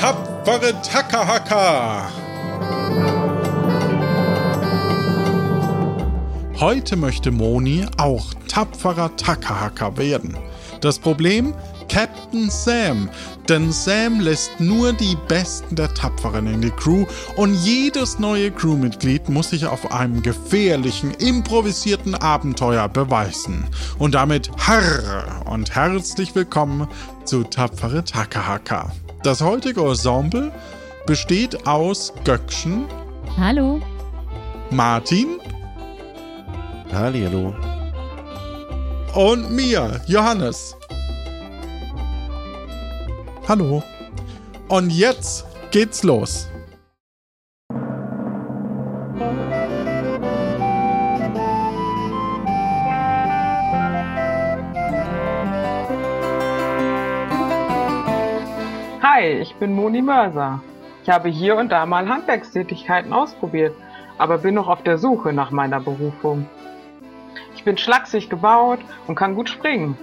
tapfere Takahaka! Heute möchte Moni auch tapferer Takahaka werden. Das Problem? Captain Sam. Denn Sam lässt nur die Besten der Tapferen in die Crew und jedes neue Crewmitglied muss sich auf einem gefährlichen, improvisierten Abenteuer beweisen. Und damit harr und herzlich willkommen zu Tapfere Takahaka. Das heutige Ensemble besteht aus Göckchen. Hallo. Martin. Hallo. Und mir, Johannes. Hallo. Und jetzt geht's los. Hi, ich bin Moni Mörser. Ich habe hier und da mal Handwerkstätigkeiten ausprobiert, aber bin noch auf der Suche nach meiner Berufung. Ich bin schlaksig gebaut und kann gut springen.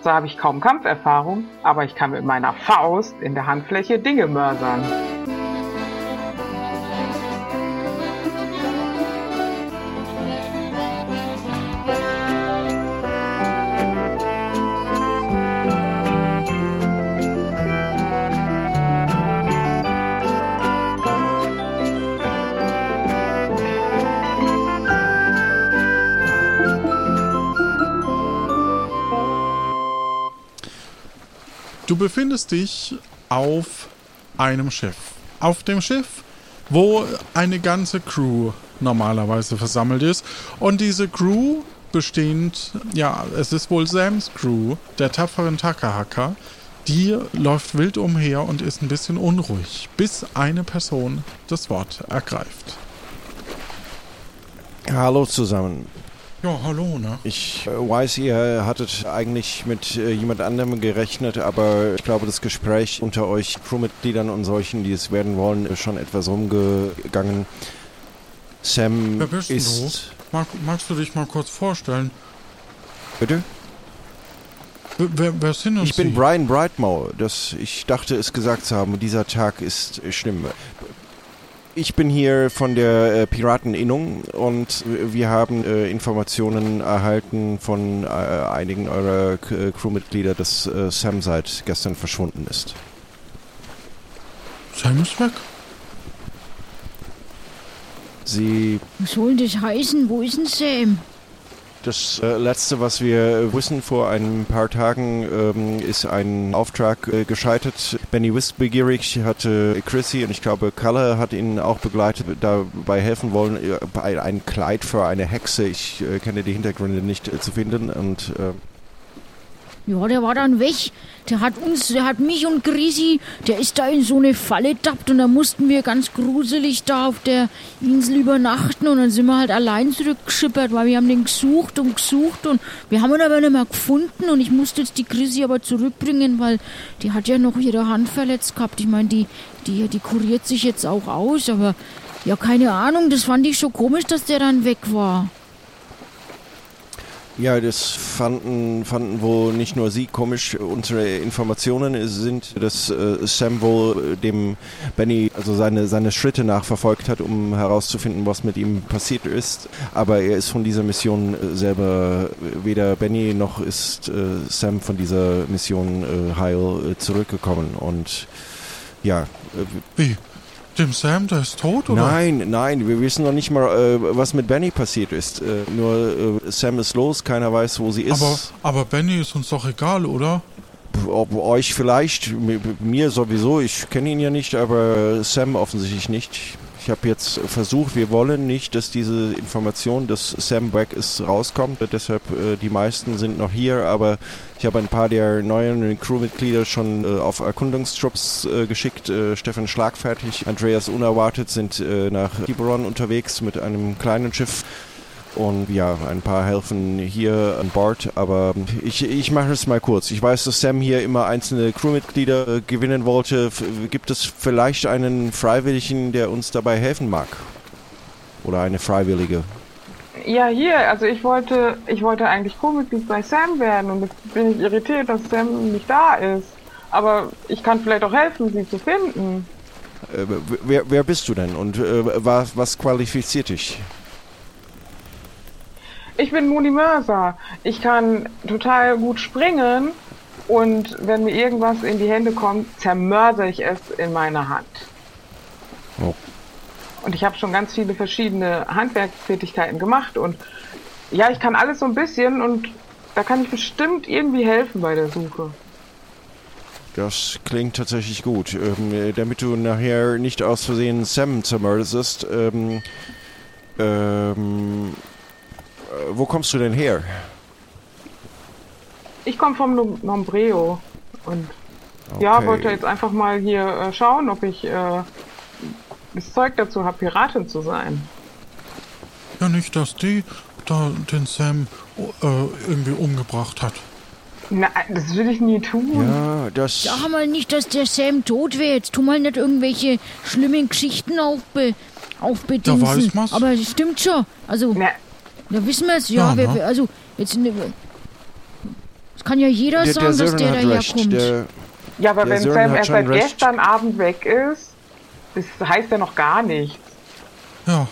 Zwar habe ich kaum Kampferfahrung, aber ich kann mit meiner Faust in der Handfläche Dinge mörsern. Du befindest dich auf einem Schiff. Auf dem Schiff, wo eine ganze Crew normalerweise versammelt ist. Und diese Crew bestehend, ja, es ist wohl Sams Crew, der tapferen Takahaka, die läuft wild umher und ist ein bisschen unruhig, bis eine Person das Wort ergreift. Hallo zusammen. Ja, hallo, ne? Ich äh, weiß, ihr hattet eigentlich mit äh, jemand anderem gerechnet, aber ich glaube, das Gespräch unter euch Crewmitgliedern und solchen, die es werden wollen, ist schon etwas rumgegangen. Sam Wer bist ist. du? Mag, magst du dich mal kurz vorstellen? Bitte? Wer, wer, sind uns Ich bin Sie? Brian Brightmoor. Das, ich dachte es gesagt zu haben. Dieser Tag ist schlimm. Ich bin hier von der äh, Pirateninnung und wir haben äh, Informationen erhalten von äh, einigen eurer K äh, Crewmitglieder, dass äh, Sam seit gestern verschwunden ist. Sam ist weg. Sie, Was soll denn das heißen? Wo ist denn Sam? Das äh, letzte, was wir wissen vor ein paar Tagen, ähm, ist ein Auftrag äh, gescheitert. Benny Wissbegierig hatte Chrissy und ich glaube Kalle hat ihn auch begleitet, dabei helfen wollen, äh, ein Kleid für eine Hexe. Ich äh, kenne die Hintergründe nicht äh, zu finden und äh, Ja, der war dann weg. Der hat uns, der hat mich und Grisi, der ist da in so eine Falle tappt und da mussten wir ganz gruselig da auf der Insel übernachten und dann sind wir halt allein zurückgeschippert, weil wir haben den gesucht und gesucht und wir haben ihn aber nicht mehr gefunden und ich musste jetzt die Grisi aber zurückbringen, weil die hat ja noch ihre Hand verletzt gehabt. Ich meine, die, die, die kuriert sich jetzt auch aus, aber ja, keine Ahnung, das fand ich schon komisch, dass der dann weg war. Ja, das fanden, fanden wohl nicht nur Sie komisch. Unsere Informationen sind, dass äh, Sam wohl äh, dem Benny also seine, seine Schritte nachverfolgt hat, um herauszufinden, was mit ihm passiert ist. Aber er ist von dieser Mission äh, selber, äh, weder Benny noch ist Sam von dieser Mission heil zurückgekommen. Und ja, Wie? Dem Sam, der ist tot, oder? Nein, nein, wir wissen noch nicht mal, äh, was mit Benny passiert ist. Äh, nur äh, Sam ist los, keiner weiß, wo sie ist. Aber, aber Benny ist uns doch egal, oder? Ob euch vielleicht, mir sowieso, ich kenne ihn ja nicht, aber Sam offensichtlich nicht. Ich habe jetzt versucht, wir wollen nicht, dass diese Information, dass Sam weg ist, rauskommt. Deshalb, äh, die meisten sind noch hier, aber ich habe ein paar der neuen Crewmitglieder schon äh, auf Erkundungstrupps äh, geschickt. Äh, Stefan Schlagfertig, Andreas Unerwartet sind äh, nach Tiburon unterwegs mit einem kleinen Schiff. Und ja, ein paar helfen hier an Bord, aber ich, ich mache es mal kurz. Ich weiß, dass Sam hier immer einzelne Crewmitglieder äh, gewinnen wollte. F gibt es vielleicht einen Freiwilligen, der uns dabei helfen mag? Oder eine Freiwillige? Ja, hier, also ich wollte, ich wollte eigentlich Co-Mitglied bei Sam werden und jetzt bin ich irritiert, dass Sam nicht da ist. aber ich kann vielleicht auch helfen, sie zu finden. Äh, wer, wer bist du denn und äh, was, was qualifiziert dich? Ich bin Moni Mörser. Ich kann total gut springen und wenn mir irgendwas in die Hände kommt, zermörser ich es in meiner Hand. Oh. Und ich habe schon ganz viele verschiedene Handwerkstätigkeiten gemacht und ja, ich kann alles so ein bisschen und da kann ich bestimmt irgendwie helfen bei der Suche. Das klingt tatsächlich gut. Ähm, damit du nachher nicht aus Versehen Sam zermörserst, ähm, ähm, äh, wo kommst du denn her? Ich komme vom Nom- Nombreo und ja, Okay. wollte jetzt einfach mal hier äh, schauen, ob ich äh, das Zeug dazu habe, Piratin zu sein. Ja, nicht, dass die da den Sam äh, irgendwie umgebracht hat. Na, das will ich nie tun. Ja, das. Sag mal nicht, dass der Sam tot wäre. Jetzt tu mal nicht irgendwelche schlimmen Geschichten aufbe aufbedingsen. Da weiß man's. Aber es stimmt schon. Also, Na, da wissen wir es. Ja, Ja, wer, ne? wer- also, jetzt... ne- Es kann ja jeder Der, sagen, der dass der daherkommt. Der, ja, aber wenn Sören Sam erst seit recht. gestern Abend weg ist, das heißt ja noch gar nichts. Ja,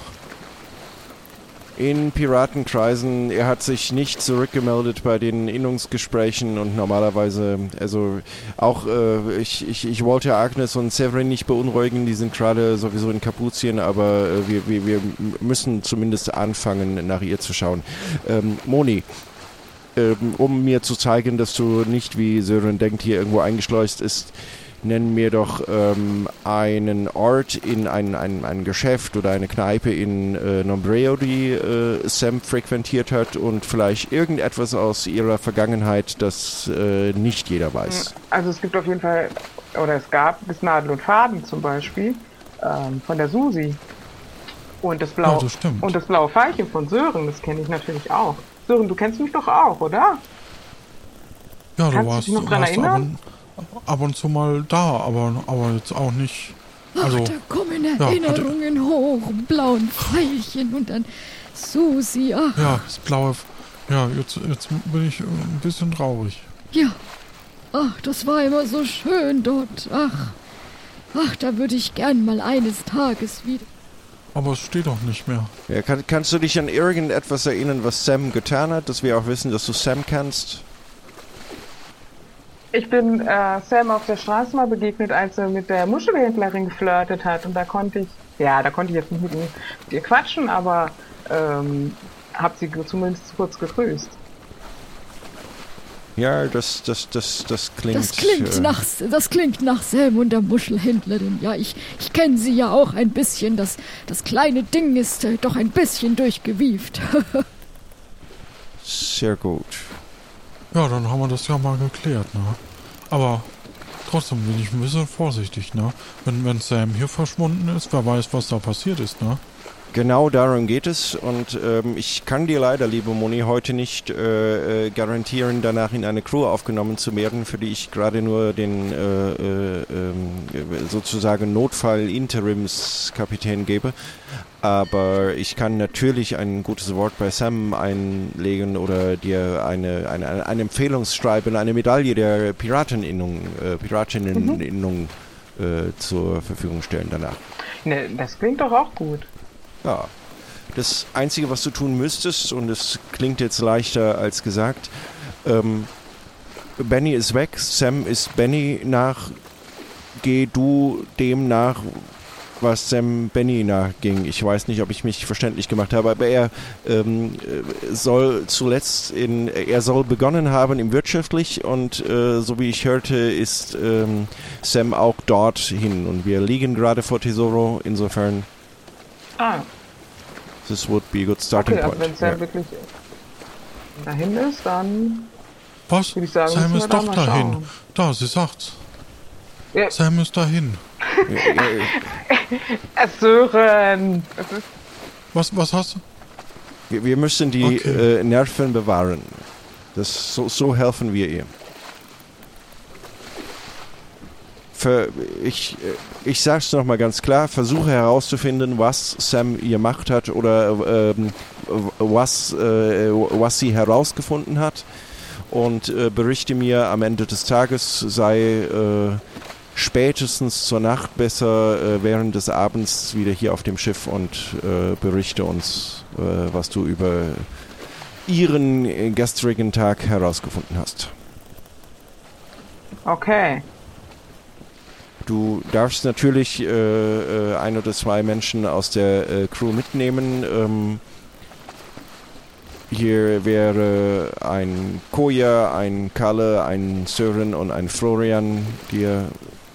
in Piratenkreisen, er hat sich nicht zurückgemeldet bei den Innungsgesprächen und normalerweise, also auch äh, ich, ich, ich wollte Agnes und Severin nicht beunruhigen, die sind gerade sowieso in Kapuzien, aber äh, wir, wir, wir müssen zumindest anfangen, nach ihr zu schauen. Ähm, Moni, ähm, um mir zu zeigen, dass du nicht wie Sören denkt, hier irgendwo eingeschleust ist, nenn mir doch ähm, einen Ort in ein, ein, ein Geschäft oder eine Kneipe in äh, Nombreo, die äh, Sam frequentiert hat und vielleicht irgendetwas aus ihrer Vergangenheit, das äh, nicht jeder weiß. Also es gibt auf jeden Fall, oder es gab das Nadel und Faden zum Beispiel ähm, von der Susi. Und das blaue Ja, und das blaue Veilchen von Sören, das kenne ich natürlich auch. Sören, du kennst mich doch auch, oder? ja, du Kannst du warst, dich noch dran erinnern? Ab und zu mal da, aber, aber jetzt auch nicht. Also, Ach, da kommen ja, Erinnerungen hoch, blauen Pfeilchen und dann Susi. Ach, ja, das blaue. Ja, jetzt, jetzt bin ich ein bisschen traurig. ja. Ach, das war immer so schön dort. Ach, ach, da würde ich gern mal eines Tages wieder. Aber es steht doch nicht mehr. Ja, kann, kannst du dich an irgendetwas erinnern, was Sam getan hat, dass wir auch wissen, dass du Sam kennst? Ich bin äh, Sam auf der Straße mal begegnet, als er mit der Muschelhändlerin geflirtet hat. Und da konnte ich, ja, da konnte ich jetzt nicht mit, ihr quatschen, aber ähm, hab sie zumindest kurz gegrüßt. Ja, das, das, das, das klingt. Das klingt äh, nach, das klingt nach Sam und der Muschelhändlerin. Ja, ich, ich kenne sie ja auch ein bisschen. Das, das kleine Ding ist äh, doch ein bisschen durchgewieft. Sehr gut. Ja, dann haben wir das ja mal geklärt, ne? Aber trotzdem bin ich ein bisschen vorsichtig, ne? Wenn, wenn Sam hier verschwunden ist, wer weiß, was da passiert ist, ne? Genau darum geht es und ähm, ich kann dir leider, liebe Moni, heute nicht äh, äh, garantieren, danach in eine Crew aufgenommen zu werden, für die ich gerade nur den äh, äh, ähm, sozusagen Notfall-Interimskapitän gebe. Aber ich kann natürlich ein gutes Wort bei Sam einlegen oder dir eine, eine, eine Empfehlungsschreiben, eine Medaille der Pirateninnung, äh, Piratinneninnung äh, zur Verfügung stellen danach. Ne, das klingt doch auch gut. Ja. Das Einzige, was du tun müsstest, und es klingt jetzt leichter als gesagt, ähm, Benny ist weg, Sam ist Benny nach, geh du dem nach, was Sam Benny nachging. Ich weiß nicht, ob ich mich verständlich gemacht habe, aber er ähm, äh, soll zuletzt in, er soll begonnen haben im wirtschaftlich und äh, so wie ich hörte, ist ähm, Sam auch dorthin und wir liegen gerade vor Tesoro, insofern Ah, This would be a good starting okay, also point. wenn Sam Ja. wirklich dahin ist, dann Was? Würde ich sagen, Sam ist da doch mal dahin. schauen. Da, sie sagt's. Ja. Sam ist dahin. Ja, ja, Sören! Das ist, Was, was hast du? wir, wir müssen die Okay. äh, Nerven bewahren. Das, so, so helfen wir ihr. Für, ich, äh, ich sag's noch mal ganz klar, versuche herauszufinden, was Sam gemacht hat oder ähm, was, äh, was sie herausgefunden hat. und äh, berichte mir am Ende des Tages, sei äh, spätestens zur Nacht besser äh, während des Abends wieder hier auf dem Schiff und äh, berichte uns, was du über ihren gestrigen Tag herausgefunden hast. Okay. Du darfst natürlich äh, äh, ein oder zwei Menschen aus der äh, Crew mitnehmen. Ähm, hier wäre ein Koja, ein Kalle, ein Sören und ein Florian, die,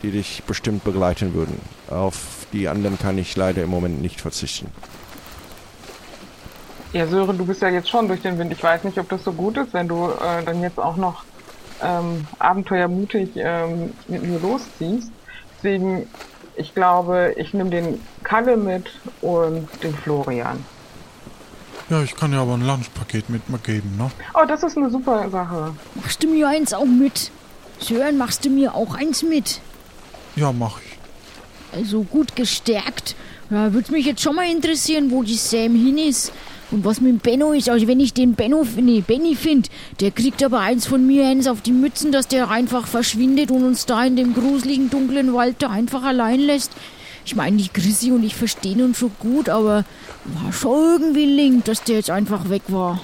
die dich bestimmt begleiten würden. Auf die anderen kann ich leider im Moment nicht verzichten. Ja, Sören, du bist ja jetzt schon durch den Wind. Ich weiß nicht, ob das so gut ist, wenn du äh, dann jetzt auch noch ähm, abenteuermutig ähm, mit mir losziehst. Deswegen, ich glaube, ich nehme den Kalle mit und den Florian. Ja, ich kann ja aber ein Lunchpaket mit mir geben, ne? Oh, das ist eine super Sache. Machst du mir eins auch mit? Sören, machst du mir auch eins mit? Ja, mach ich. Also gut gestärkt. Ja, würde mich jetzt schon mal interessieren, wo die Sam hin ist. Und was mit dem Benno ist, also wenn ich den Benno, nee, Benny finde, der kriegt aber eins von mir, eins auf die Mützen, dass der einfach verschwindet und uns da in dem gruseligen, dunklen Wald da einfach allein lässt. Ich meine, die Chrissy und ich verstehen uns schon gut, aber war schon irgendwie link, dass der jetzt einfach weg war.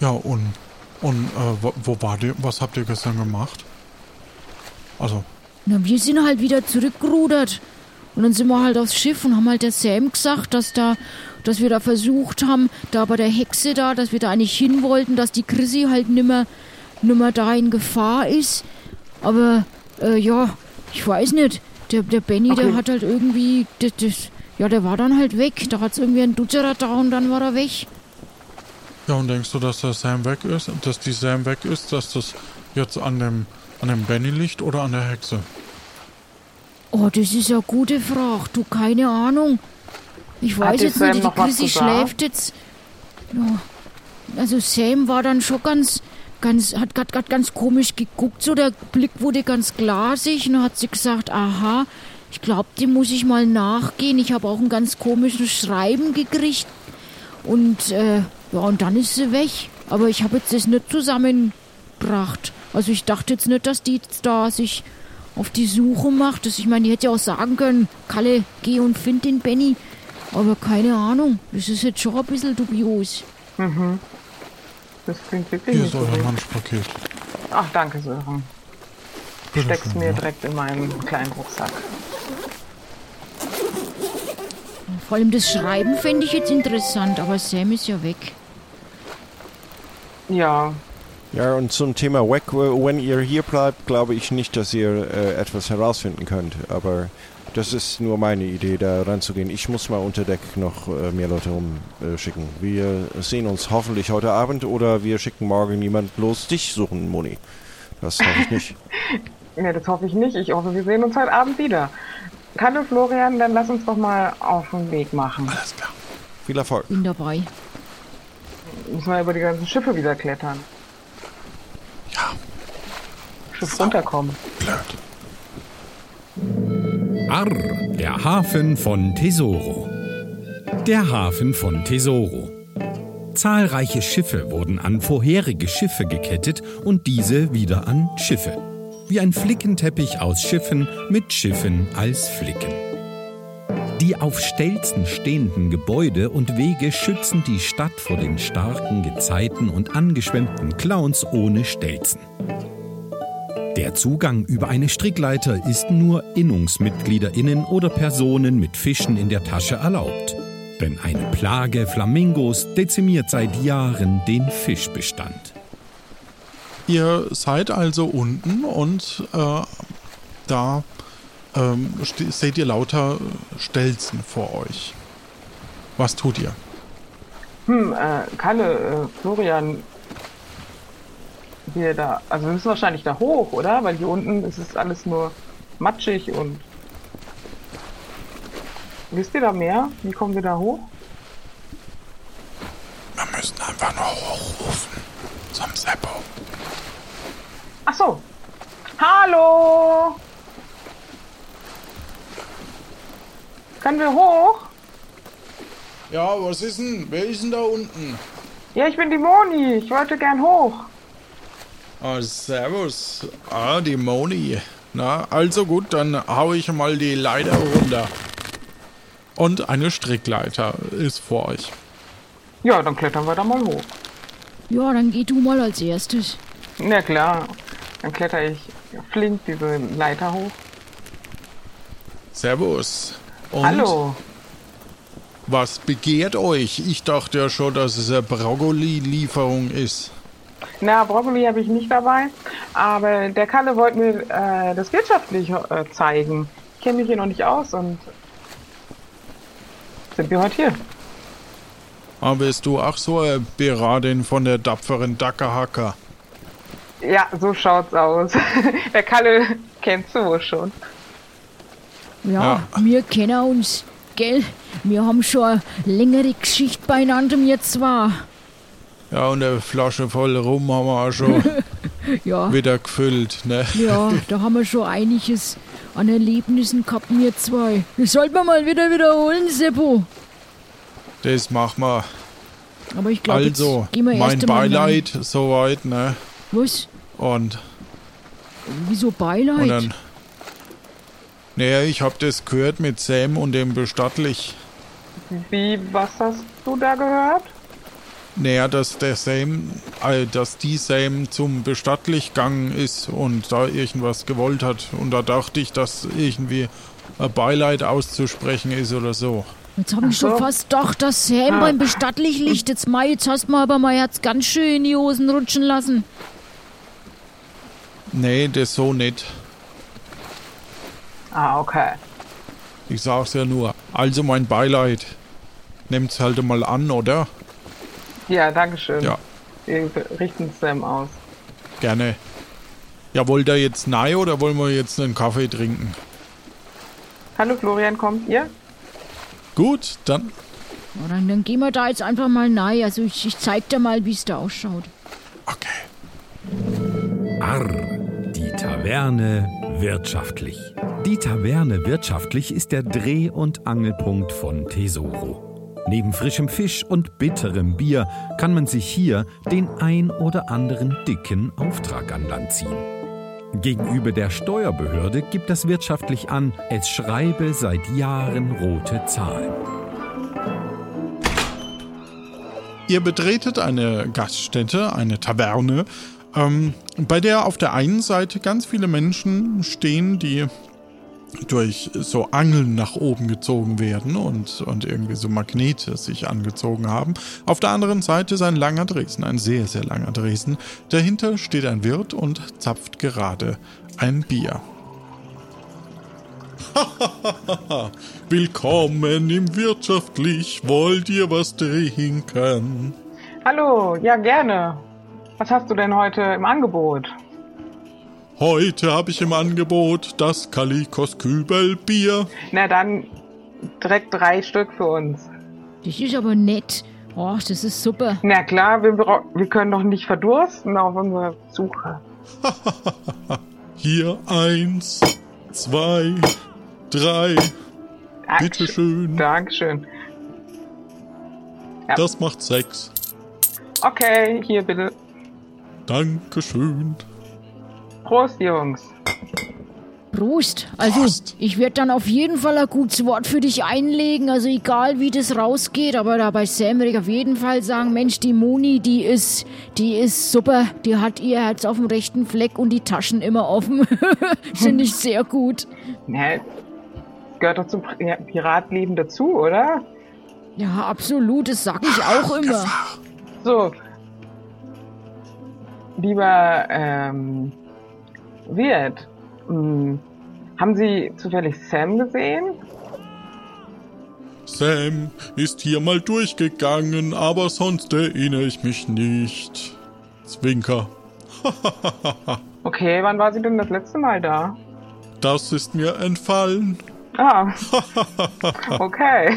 Ja, und, und äh, wo, wo war der? Was habt ihr gestern gemacht? Also, Na, wir sind halt wieder zurückgerudert. Und dann sind wir halt aufs Schiff und haben halt der Sam gesagt, dass da, dass wir da versucht haben, da bei der Hexe da, dass wir da eigentlich hin wollten, dass die Chrissy halt nimmer, nimmer da in Gefahr ist. Aber, äh, ja, ich weiß nicht. Der, der Benny, der Okay. hat halt irgendwie, das, das, ja, der war dann halt weg. Da hat's irgendwie ein Dutzerer da und dann war er weg. ja, und denkst du, dass der Sam weg ist? Dass die Sam weg ist, dass das jetzt an dem, an dem Benny liegt oder an der Hexe? Oh, das ist eine gute Frage. Du, keine Ahnung. Ich Hat weiß dir jetzt nicht, die Chrissy schläft jetzt. Ja. Also Sam war dann schon ganz, ganz, hat grad, grad ganz komisch geguckt. So, der Blick wurde ganz glasig und dann hat sie gesagt, aha, ich glaube, dem muss ich mal nachgehen. Ich habe auch ein ganz komisches Schreiben gekriegt. Und, äh, ja, und dann ist sie weg. Aber ich habe jetzt das nicht zusammengebracht. Also ich dachte jetzt nicht, dass die jetzt da sich auf die Suche macht. Das, ich meine, die hätte ja auch sagen können, Kalle, geh und find den Benny. Aber keine Ahnung, das ist jetzt schon ein bisschen dubios. Das klingt wirklich Hier nicht ist so euer gut. Lunchpaket. Ach, danke, Sören. Bitte Steck's schön, mir ja. direkt in meinen kleinen Rucksack. Vor allem das Schreiben fände ich jetzt interessant, aber Sam ist ja weg. Ja, Ja, und zum Thema Wack, äh, wenn ihr hier bleibt, glaube ich nicht, dass ihr äh, etwas herausfinden könnt. Aber das ist nur meine Idee, da ranzugehen. Ich muss mal unter Deck noch äh, mehr Leute rumschicken. Äh, wir sehen uns hoffentlich heute Abend oder wir schicken morgen jemand bloß dich suchen, Moni. Das hoffe ich nicht. ja, das hoffe ich nicht. Ich hoffe, wir sehen uns heute Abend wieder. Kalle, Florian, dann lass uns doch mal auf den Weg machen. Alles klar. Viel Erfolg. Bin dabei. Müssen wir über die ganzen Schiffe wieder klettern. Ja, Schiff runterkommen. blöd. Arr, der Hafen von Tesoro. Der Hafen von Tesoro. Zahlreiche Schiffe wurden an vorherige Schiffe gekettet und diese wieder an Schiffe. Wie ein Flickenteppich aus Schiffen mit Schiffen als Flicken. Auf Stelzen stehenden Gebäude und Wege schützen die Stadt vor den starken Gezeiten und angeschwemmten Clowns ohne Stelzen. Der Zugang über eine Strickleiter ist nur InnungsmitgliederInnen oder Personen mit Fischen in der Tasche erlaubt. Denn eine Plage Flamingos dezimiert seit Jahren den Fischbestand. Ihr seid also unten und äh, da ähm, seht ihr lauter Stelzen vor euch. Was tut ihr? Hm, äh, Kalle, äh, Florian, wir da, also wir müssen wahrscheinlich da hoch, oder? Weil hier unten ist es alles nur matschig und. Wisst ihr da mehr? Wie kommen wir da hoch? Wir müssen einfach nur hochrufen. Zum Seppo. Ach so. Hallo! Können wir hoch? Ja, was ist denn? Wer ist denn da unten? Ja, ich bin die Moni. Ich wollte gern hoch. Ah, servus. Ah, die Moni. Na, also gut, dann hau ich mal die Leiter runter. Und eine Strickleiter ist vor euch. Ja, dann klettern wir da mal hoch. Ja, dann geh du mal als erstes. Na klar, dann kletter ich flink diese Leiter hoch. Servus. Und Hallo. Was begehrt euch? Ich dachte ja schon, dass es eine Brokkoli-Lieferung ist. Na, Brokkoli habe ich nicht dabei, aber der Kalle wollte mir äh, das wirtschaftlich äh, zeigen. Ich kenne mich hier noch nicht aus und sind wir heute hier. Aber bist du auch so eine Beratin von der tapferen Dackerhacker? Ja, so schaut's aus. der Kalle kennst du wohl schon. Ja, wir kennen uns, gell? Wir haben schon eine längere Geschichte beieinander, wir zwar. Ja, und eine Flasche voll Rum haben wir auch schon Ja, wieder gefüllt, ne? ja, da haben wir schon einiges an Erlebnissen gehabt, wir zwei. Das sollten wir mal wieder wiederholen, Seppo. Das machen wir. Aber ich glaube, Also, gehen wir mein rein. Beileid soweit, ne? Was? Und, Wieso Beileid? und dann. Naja, ich hab das gehört mit Sam und dem Bestattlich. Wie, was hast du da gehört? Naja, dass der Sam, äh, dass die Sam zum Bestattlich gegangen ist und da irgendwas gewollt hat. Und da dachte ich, dass irgendwie ein Beileid auszusprechen ist oder so. Jetzt habe ich so. schon fast gedacht, dass Sam Ah. beim Bestattlich liegt. Jetzt, Mai, jetzt hast du mir aber mein Herz ganz schön in die Hosen rutschen lassen. Nee, das so nicht. Ah, okay. Ich sag's ja nur. Also mein Beileid. Nehmt's halt mal an, oder? Ja, dankeschön. Ja. Wir richten Sam aus. Gerne. Ja, wollt ihr jetzt nein oder wollen wir jetzt einen Kaffee trinken? Hallo Florian, kommt ihr? Gut, dann. Ja, dann, dann gehen wir da jetzt einfach mal rein. Also ich, ich zeig dir mal, wie es da ausschaut. Okay. Arr, Taverne wirtschaftlich. Die Taverne wirtschaftlich ist der Dreh- und Angelpunkt von Tesoro. Neben frischem Fisch und bitterem Bier kann man sich hier den ein oder anderen dicken Auftrag an Land ziehen. Gegenüber der Steuerbehörde gibt das wirtschaftlich an, es schreibe seit Jahren rote Zahlen. Ihr betretet eine Gaststätte, eine Taverne, ähm, bei der auf der einen Seite ganz viele Menschen stehen, die durch so Angeln nach oben gezogen werden und, und irgendwie so Magnete sich angezogen haben. Auf der anderen Seite ist ein langer Dresen, ein sehr, sehr langer Dresen. Dahinter steht ein Wirt und zapft gerade ein Bier. Willkommen im Wirtschaftlich. Wollt ihr was trinken? Hallo, ja gerne. Was hast du denn heute im Angebot? Heute habe ich im Angebot das Kalikos Kübelbier. Na dann direkt drei Stück für uns. Das ist aber nett. Oh, das ist super. Na klar, wir, wir können doch nicht verdursten auf unserer Suche. Hier eins, zwei, drei. Bitteschön. Dankeschön. Ja. Das macht sechs. Okay, hier bitte. Dankeschön. Prost, Jungs. Prost. Also, Prost. ich werde dann auf jeden Fall ein gutes Wort für dich einlegen. Also, egal wie das rausgeht. Aber da bei Sam würde ich auf jeden Fall sagen, Mensch, die Moni, die ist, die ist super. Die hat ihr Herz auf dem rechten Fleck und die Taschen immer offen. Finde ich sehr gut. Na, gehört doch zum Pri- Piratleben dazu, oder? Ja, absolut. Das sag ich auch immer. So. Lieber, ähm, Wirt, mh, haben Sie zufällig Sam gesehen? Sam ist hier mal durchgegangen, aber sonst erinnere ich mich nicht. Zwinker. Okay, wann war sie denn das letzte Mal da? Das ist mir entfallen. Ah, okay.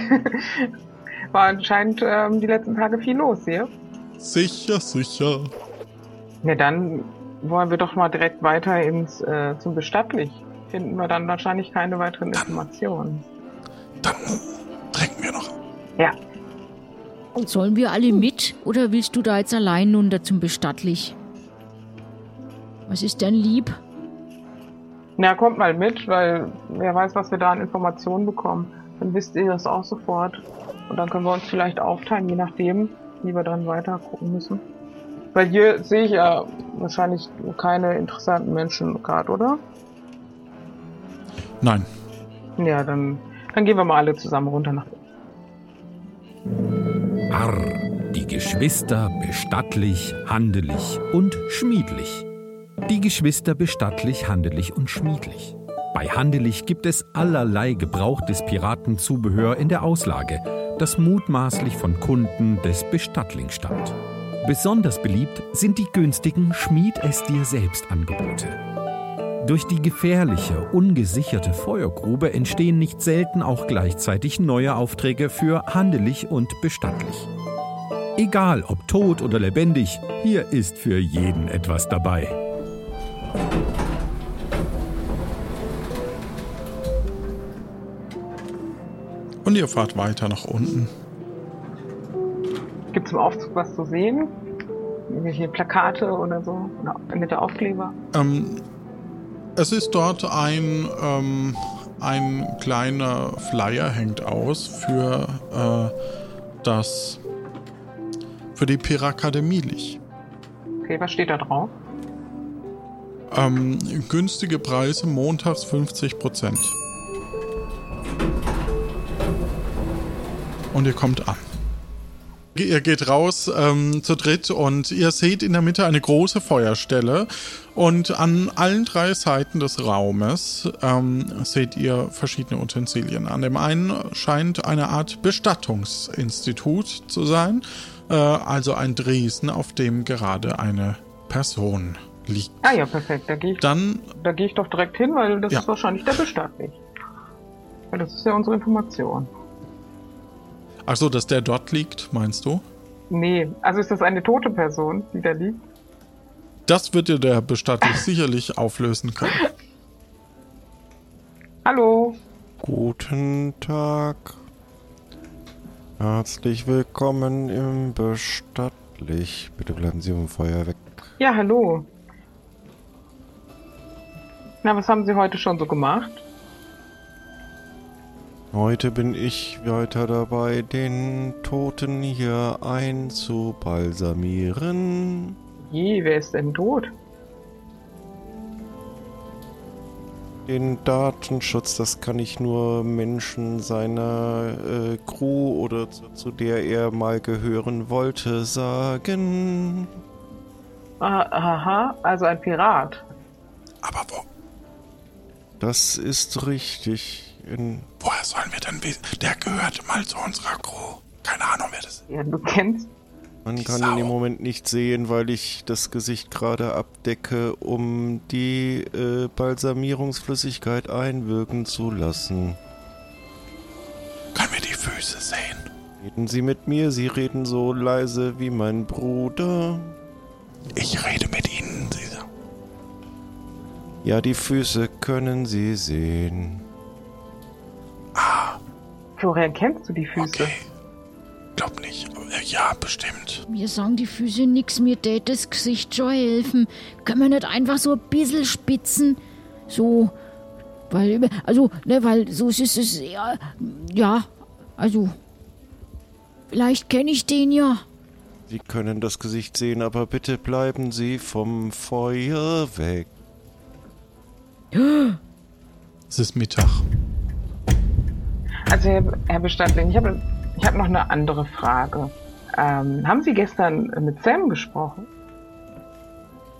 War anscheinend ähm, die letzten Tage viel los hier. Sicher, sicher. Ja, dann wollen wir doch mal direkt weiter ins äh, zum Bestattlich. Finden wir dann wahrscheinlich keine weiteren Informationen. Dann trinken wir noch. Ja, Sollen wir alle mit? Oder willst du da jetzt allein runter zum Bestattlich? Was ist denn lieb? Na, kommt mal mit, weil wer weiß, was wir da an Informationen bekommen. Dann wisst ihr das auch sofort. Und dann können wir uns vielleicht aufteilen, je nachdem, wie wir dann weiter gucken müssen. Weil hier sehe ich ja wahrscheinlich keine interessanten Menschen gerade, oder? Nein. Ja, dann, dann gehen wir mal alle zusammen runter nach. Arr, die Geschwister bestattlich, handelig und schmiedlich. Die Geschwister bestattlich, handelig und schmiedlich. Bei Handelig gibt es allerlei gebrauchtes Piratenzubehör in der Auslage, das mutmaßlich von Kunden des Bestattlings stammt. Besonders beliebt sind die günstigen Schmied es dir selbst Angebote. Durch die gefährliche, ungesicherte Feuergrube entstehen nicht selten auch gleichzeitig neue Aufträge für handelig und bestattlich. Egal ob tot oder lebendig, hier ist für jeden etwas dabei. Und ihr fahrt weiter nach unten. Gibt es im Aufzug was zu sehen? Irgendwelche Plakate oder so? Oder nette Aufkleber? Ähm, es ist dort ein, ähm, ein kleiner Flyer hängt aus für äh, das für die Pirakademie Lich. Okay, was steht da drauf? Ähm, günstige Preise montags 50 Prozent. Und ihr kommt an. Ihr geht raus ähm, zu dritt und ihr seht in der Mitte eine große Feuerstelle und an allen drei Seiten des Raumes ähm, seht ihr verschiedene Utensilien. An dem einen scheint eine Art Bestattungsinstitut zu sein, äh, also ein Dresen, auf dem gerade eine Person liegt. Ah ja, perfekt. Da gehe ich, Dann da gehe ich doch direkt hin, weil das Ja. ist wahrscheinlich der Bestattlich. Weil das ist ja unsere Information. Achso, dass der dort liegt, meinst du? Nee, also ist das eine tote Person, die da liegt? Das wird dir der Bestattlich sicherlich auflösen können. Hallo? Guten Tag. Herzlich willkommen im Bestattlich. Bitte bleiben Sie vom Feuer weg. Ja, hallo. Na, was haben Sie heute schon so gemacht? Heute bin ich weiter dabei, den Toten hier einzubalsamieren. Je, wer ist denn tot? Den Datenschutz, das kann ich nur Menschen seiner äh, Crew oder zu, zu der er mal gehören wollte sagen. Ah, Aha, also ein Pirat. Aber wo, Das ist richtig. In, woher sollen wir denn wissen? Der gehörte mal zu unserer Crew. Keine Ahnung, wer das ist. Ja, du kennst. man Die kann Sau. ihn im Moment nicht sehen, weil ich das Gesicht gerade abdecke, um die äh, Balsamierungsflüssigkeit einwirken zu lassen. Können wir die Füße sehen? Reden Sie mit mir, Sie reden so leise wie mein Bruder. Ich rede mit Ihnen. Sie Ja, die Füße können Sie sehen. Florian, kennst du die Füße? Okay. Glaub nicht. Aber, äh, Ja, bestimmt. Mir sagen die Füße nix, mir tät das Gesicht schon helfen. Können wir nicht einfach so ein bisschen spitzen? So, weil, also, ne, weil so ist es, ja, ja, also, vielleicht kenne ich den ja. Sie können das Gesicht sehen, aber bitte bleiben Sie vom Feuer weg. Es ist Mittag. Also, Herr, Herr Bestattling, ich habe ich hab noch eine andere Frage. Ähm, haben Sie gestern mit Sam gesprochen?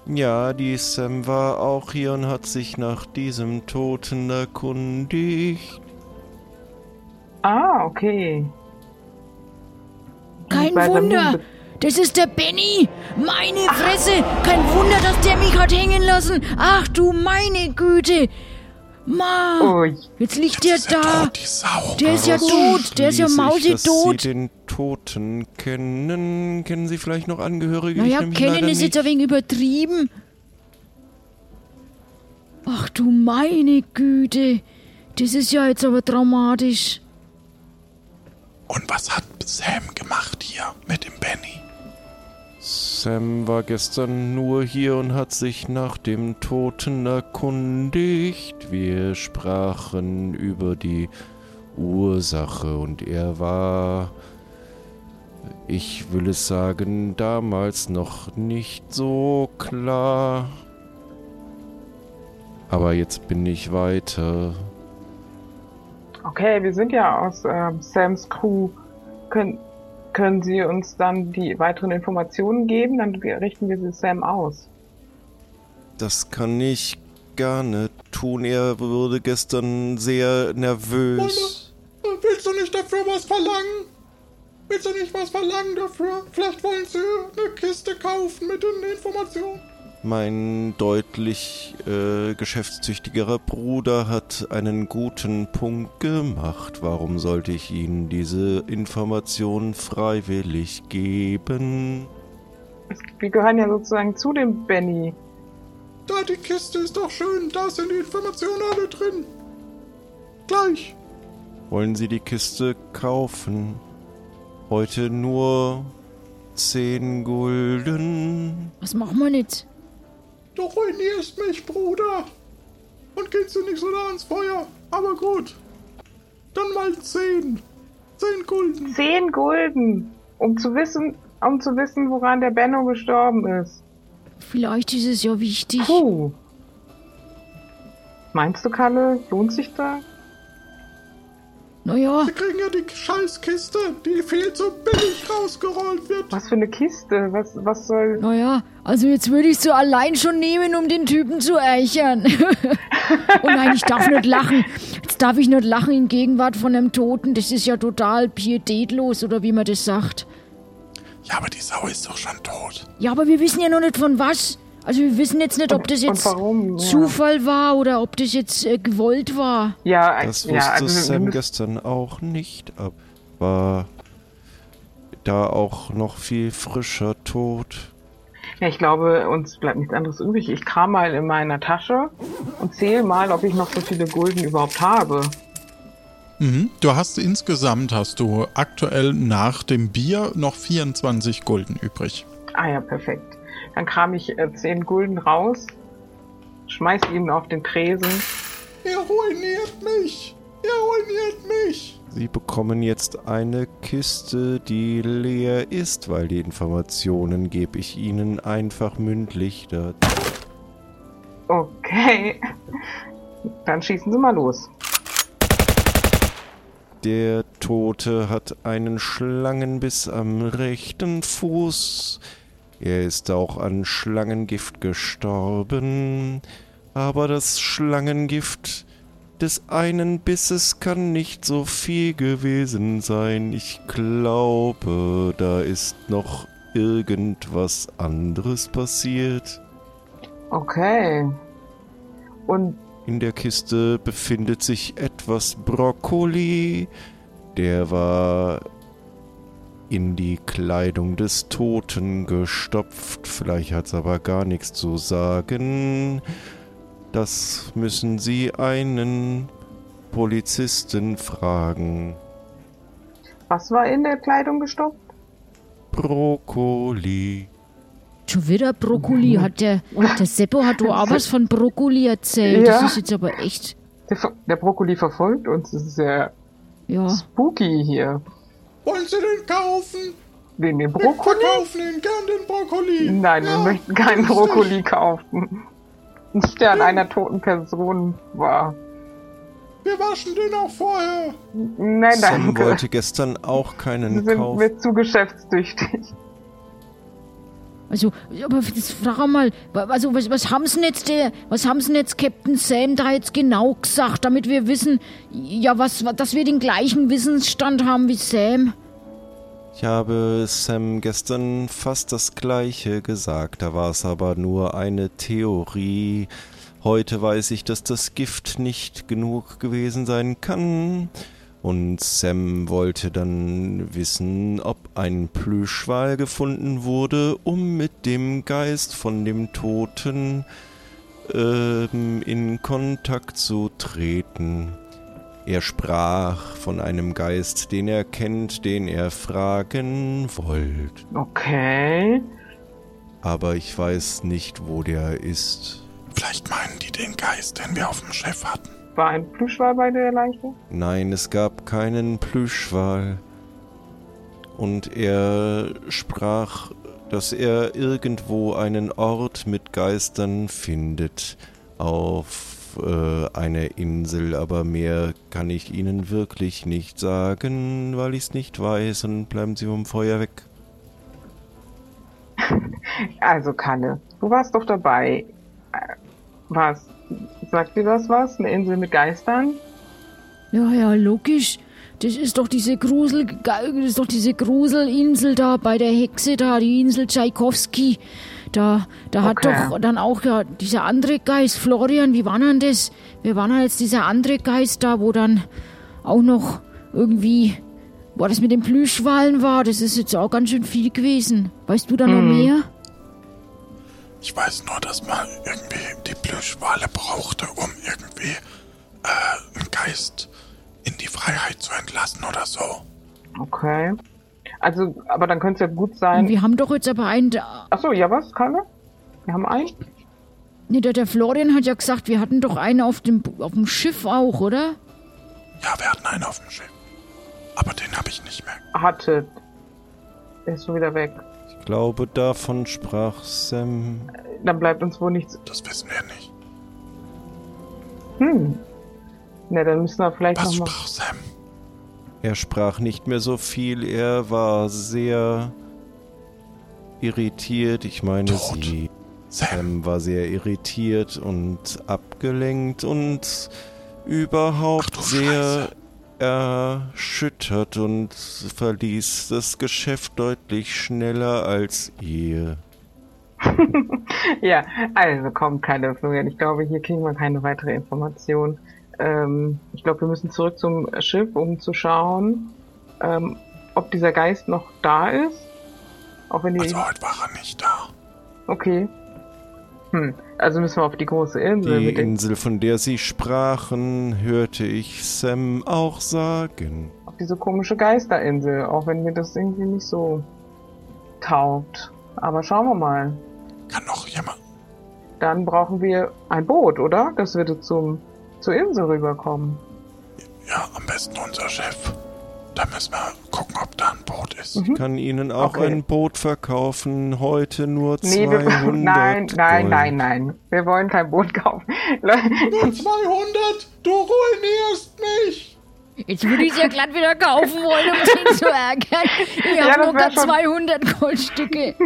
Ja, die Sam war auch hier und hat sich nach diesem Toten erkundigt. Ah, okay. Kein Wunder. Das ist der Benny. Meine Fresse. Kein Wunder, dass der mich hat hängen lassen. Ach du meine Güte. Ma, Ui. jetzt liegt der Ist er da. tot, die Sau. Der ist ja tot. Der ist ja dass Sie mausetot. den Toten kennen. Kennen Sie vielleicht noch Angehörige? Naja, kennen ist jetzt ein wenig übertrieben. Ach du meine Güte. Das ist ja jetzt aber dramatisch. Und was hat Sam gemacht hier mit dem Benny? Sam war gestern nur hier und hat sich nach dem Toten erkundigt. Wir sprachen über die Ursache und er war, ich will es sagen, damals noch nicht so klar. Aber jetzt bin ich weiter. Okay, wir sind ja aus ähm, Sams Crew. Können, können Sie uns dann die weiteren Informationen geben? Dann richten wir sie Sam aus. Das kann ich gar nicht tun. Er wurde gestern sehr nervös. Willst du nicht dafür was verlangen? Willst du nicht was verlangen dafür? Vielleicht wollen sie eine Kiste kaufen mit den Informationen. Mein deutlich äh, geschäftstüchtigerer Bruder hat einen guten Punkt gemacht. Warum sollte ich Ihnen diese Information freiwillig geben? Wir gehören ja sozusagen zu dem Benny. Da, die Kiste ist doch schön. Da sind die Informationen alle drin. Gleich. Wollen Sie die Kiste kaufen? Heute nur zehn Gulden. Was machen wir jetzt? Du ruinierst mich, Bruder. Und gehst du nicht so nah ans Feuer. Aber gut. Dann mal zehn. Zehn Gulden. Zehn Gulden, um zu wissen, um zu wissen, woran der Benno gestorben ist. Vielleicht ist es ja wichtig. Puh. Meinst du, Kalle, lohnt sich da? Naja, Wir kriegen ja die Scheißkiste, die viel zu billig rausgerollt wird. Was für eine Kiste? Was, was soll. naja, also jetzt würde ich so allein schon nehmen, um den Typen zu ärchern. oh nein, ich darf nicht lachen. Jetzt darf ich nicht lachen in Gegenwart von einem Toten. Das ist ja total pietätlos, oder wie man das sagt. Ja, aber die Sau ist doch schon tot. Ja, aber wir wissen ja noch nicht von was. Also wir wissen jetzt nicht, ob das jetzt warum? Ja. Zufall war oder ob das jetzt äh, gewollt war. Ja, Das ja, wusste also wir Sam gestern auch nicht, aber war da auch noch viel frischer tot. Ja, ich glaube, uns bleibt nichts anderes übrig. Ich kram mal in meiner Tasche und zähle mal, ob ich noch so viele Gulden überhaupt habe. Mhm. Du hast insgesamt, hast du aktuell nach dem Bier noch 24 Gulden übrig. Ah ja, perfekt. Dann kram ich äh, 10 Gulden raus, schmeiß ihn auf den Tresen. Ihr ruiniert mich. Ihr ruiniert mich. Sie bekommen jetzt eine Kiste, die leer ist, weil die Informationen gebe ich Ihnen einfach mündlich. Da Okay. Dann schießen Sie mal los. Der Tote hat einen Schlangenbiss am rechten Fuß. Er ist auch an Schlangengift gestorben. Aber das Schlangengift des einen Bisses kann nicht so viel gewesen sein. Ich glaube, da ist noch irgendwas anderes passiert. Okay. Und In der Kiste befindet sich etwas Brokkoli. Der war in die Kleidung des Toten gestopft. Vielleicht hat's aber gar nichts zu sagen. Das müssen Sie einen Polizisten fragen. was war in der Kleidung gestopft? Brokkoli. Schon wieder Brokkoli. Hat der, der Seppo hat doch auch was von Brokkoli erzählt. Ja. Das ist jetzt aber echt, Der, der Brokkoli verfolgt uns. Das ist sehr ja. spooky hier. Wollen Sie den kaufen? Den, den Wir Brokkoli? verkaufen Ihnen gern den Brokkoli. Nein, wir Ja, möchten keinen. Brokkoli kaufen. Nicht der an einer toten Person war. Wir waschen den auch vorher. Nein, Sam danke. wollte gestern auch Wir keinen sind kaufen. wir zu geschäftstüchtig. Also, aber jetzt frag mal, also was, was haben sie jetzt der, was haben sie jetzt Captain Sam da jetzt genau gesagt, damit wir wissen, ja was, dass wir den gleichen Wissensstand haben wie Sam? Ich habe Sam gestern fast das gleiche gesagt, da war es aber nur eine Theorie. Heute weiß ich, dass das Gift nicht genug gewesen sein kann. Und Sam wollte dann wissen, ob ein Plüschwal gefunden wurde, um mit dem Geist von dem Toten ähm, in Kontakt zu treten. Er sprach von einem Geist, den er kennt, den er fragen wollte. Okay. aber ich weiß nicht, wo der ist. Vielleicht meinen die den Geist, den wir auf dem Schiff hatten. War ein Plüschwal bei der Leiche? Nein, es gab keinen Plüschwal. Und er sprach, dass er irgendwo einen Ort mit Geistern findet auf äh, einer Insel, aber mehr kann ich Ihnen wirklich nicht sagen, weil ich es nicht weiß und bleiben Sie vom Feuer weg. Also, Kalle, du warst doch dabei. Äh, Was? Sagt dir das was? Eine Insel mit Geistern? Ja, ja, logisch. Das ist doch diese Grusel, das ist doch diese Gruselinsel da bei der Hexe da, die Insel Tschaikowski. Da, da hat Okay. doch dann auch ja dieser andere Geist, Florian, wie war denn das? Wer war denn jetzt dieser andere Geist da, wo dann auch noch irgendwie, wo das mit den Plüschwalen war? Das ist jetzt auch ganz schön viel gewesen. Weißt du da noch mehr? Ich weiß nur, dass man irgendwie die Plüschwale brauchte, um irgendwie äh, einen Geist in die Freiheit zu entlassen oder so. Okay. Also, aber dann könnte es ja gut sein. wir haben doch jetzt aber einen, da- Achso, ja, was, Kalle? Wir haben einen? nee, der, der Florian hat ja gesagt, wir hatten doch einen auf dem, auf dem Schiff auch, oder? Ja, wir hatten einen auf dem Schiff. Aber den habe ich nicht mehr. Hattet. Der ist schon wieder weg. Ich glaube, davon sprach Sam. Dann bleibt uns wohl nichts. Das wissen wir nicht. Hm. Na, dann müssen wir vielleicht Was nochmal. sprach Sam? Er sprach nicht mehr so viel, er war sehr irritiert. Ich meine, Tot. sie Sam, Sam war sehr irritiert und abgelenkt und überhaupt Ach sehr erschüttert und verließ das Geschäft deutlich schneller als ihr. Ja, also kommt keine Florian. Ich glaube, hier kriegen wir keine weitere Information. Ähm, ich glaube, wir müssen zurück zum Schiff, um zu schauen, ähm, ob dieser Geist noch da ist. Auch wenn die. also heute war er nicht da. Okay. Hm. Also müssen wir auf die große Insel Die Insel, von der sie sprachen, hörte ich Sam auch sagen. auf diese komische Geisterinsel, auch wenn mir das irgendwie nicht so taugt. Aber schauen wir mal. Kann noch jemand. Dann brauchen wir ein Boot, oder? Das würde zum zur Insel rüberkommen. Ja, am besten unser Schiff. Da müssen wir gucken, ob da ein Boot ist. Ich kann Ihnen auch Okay. ein Boot verkaufen, heute nur Nee, 200 wir, nein, nein, Gold. nein, nein. Wir wollen kein Boot kaufen. Nur 200? Du ruinierst mich! Jetzt würde ich es ja glatt wieder kaufen wollen, um ihn zu ärgern. Ich Ja, habe gerade schon- 200 Goldstücke.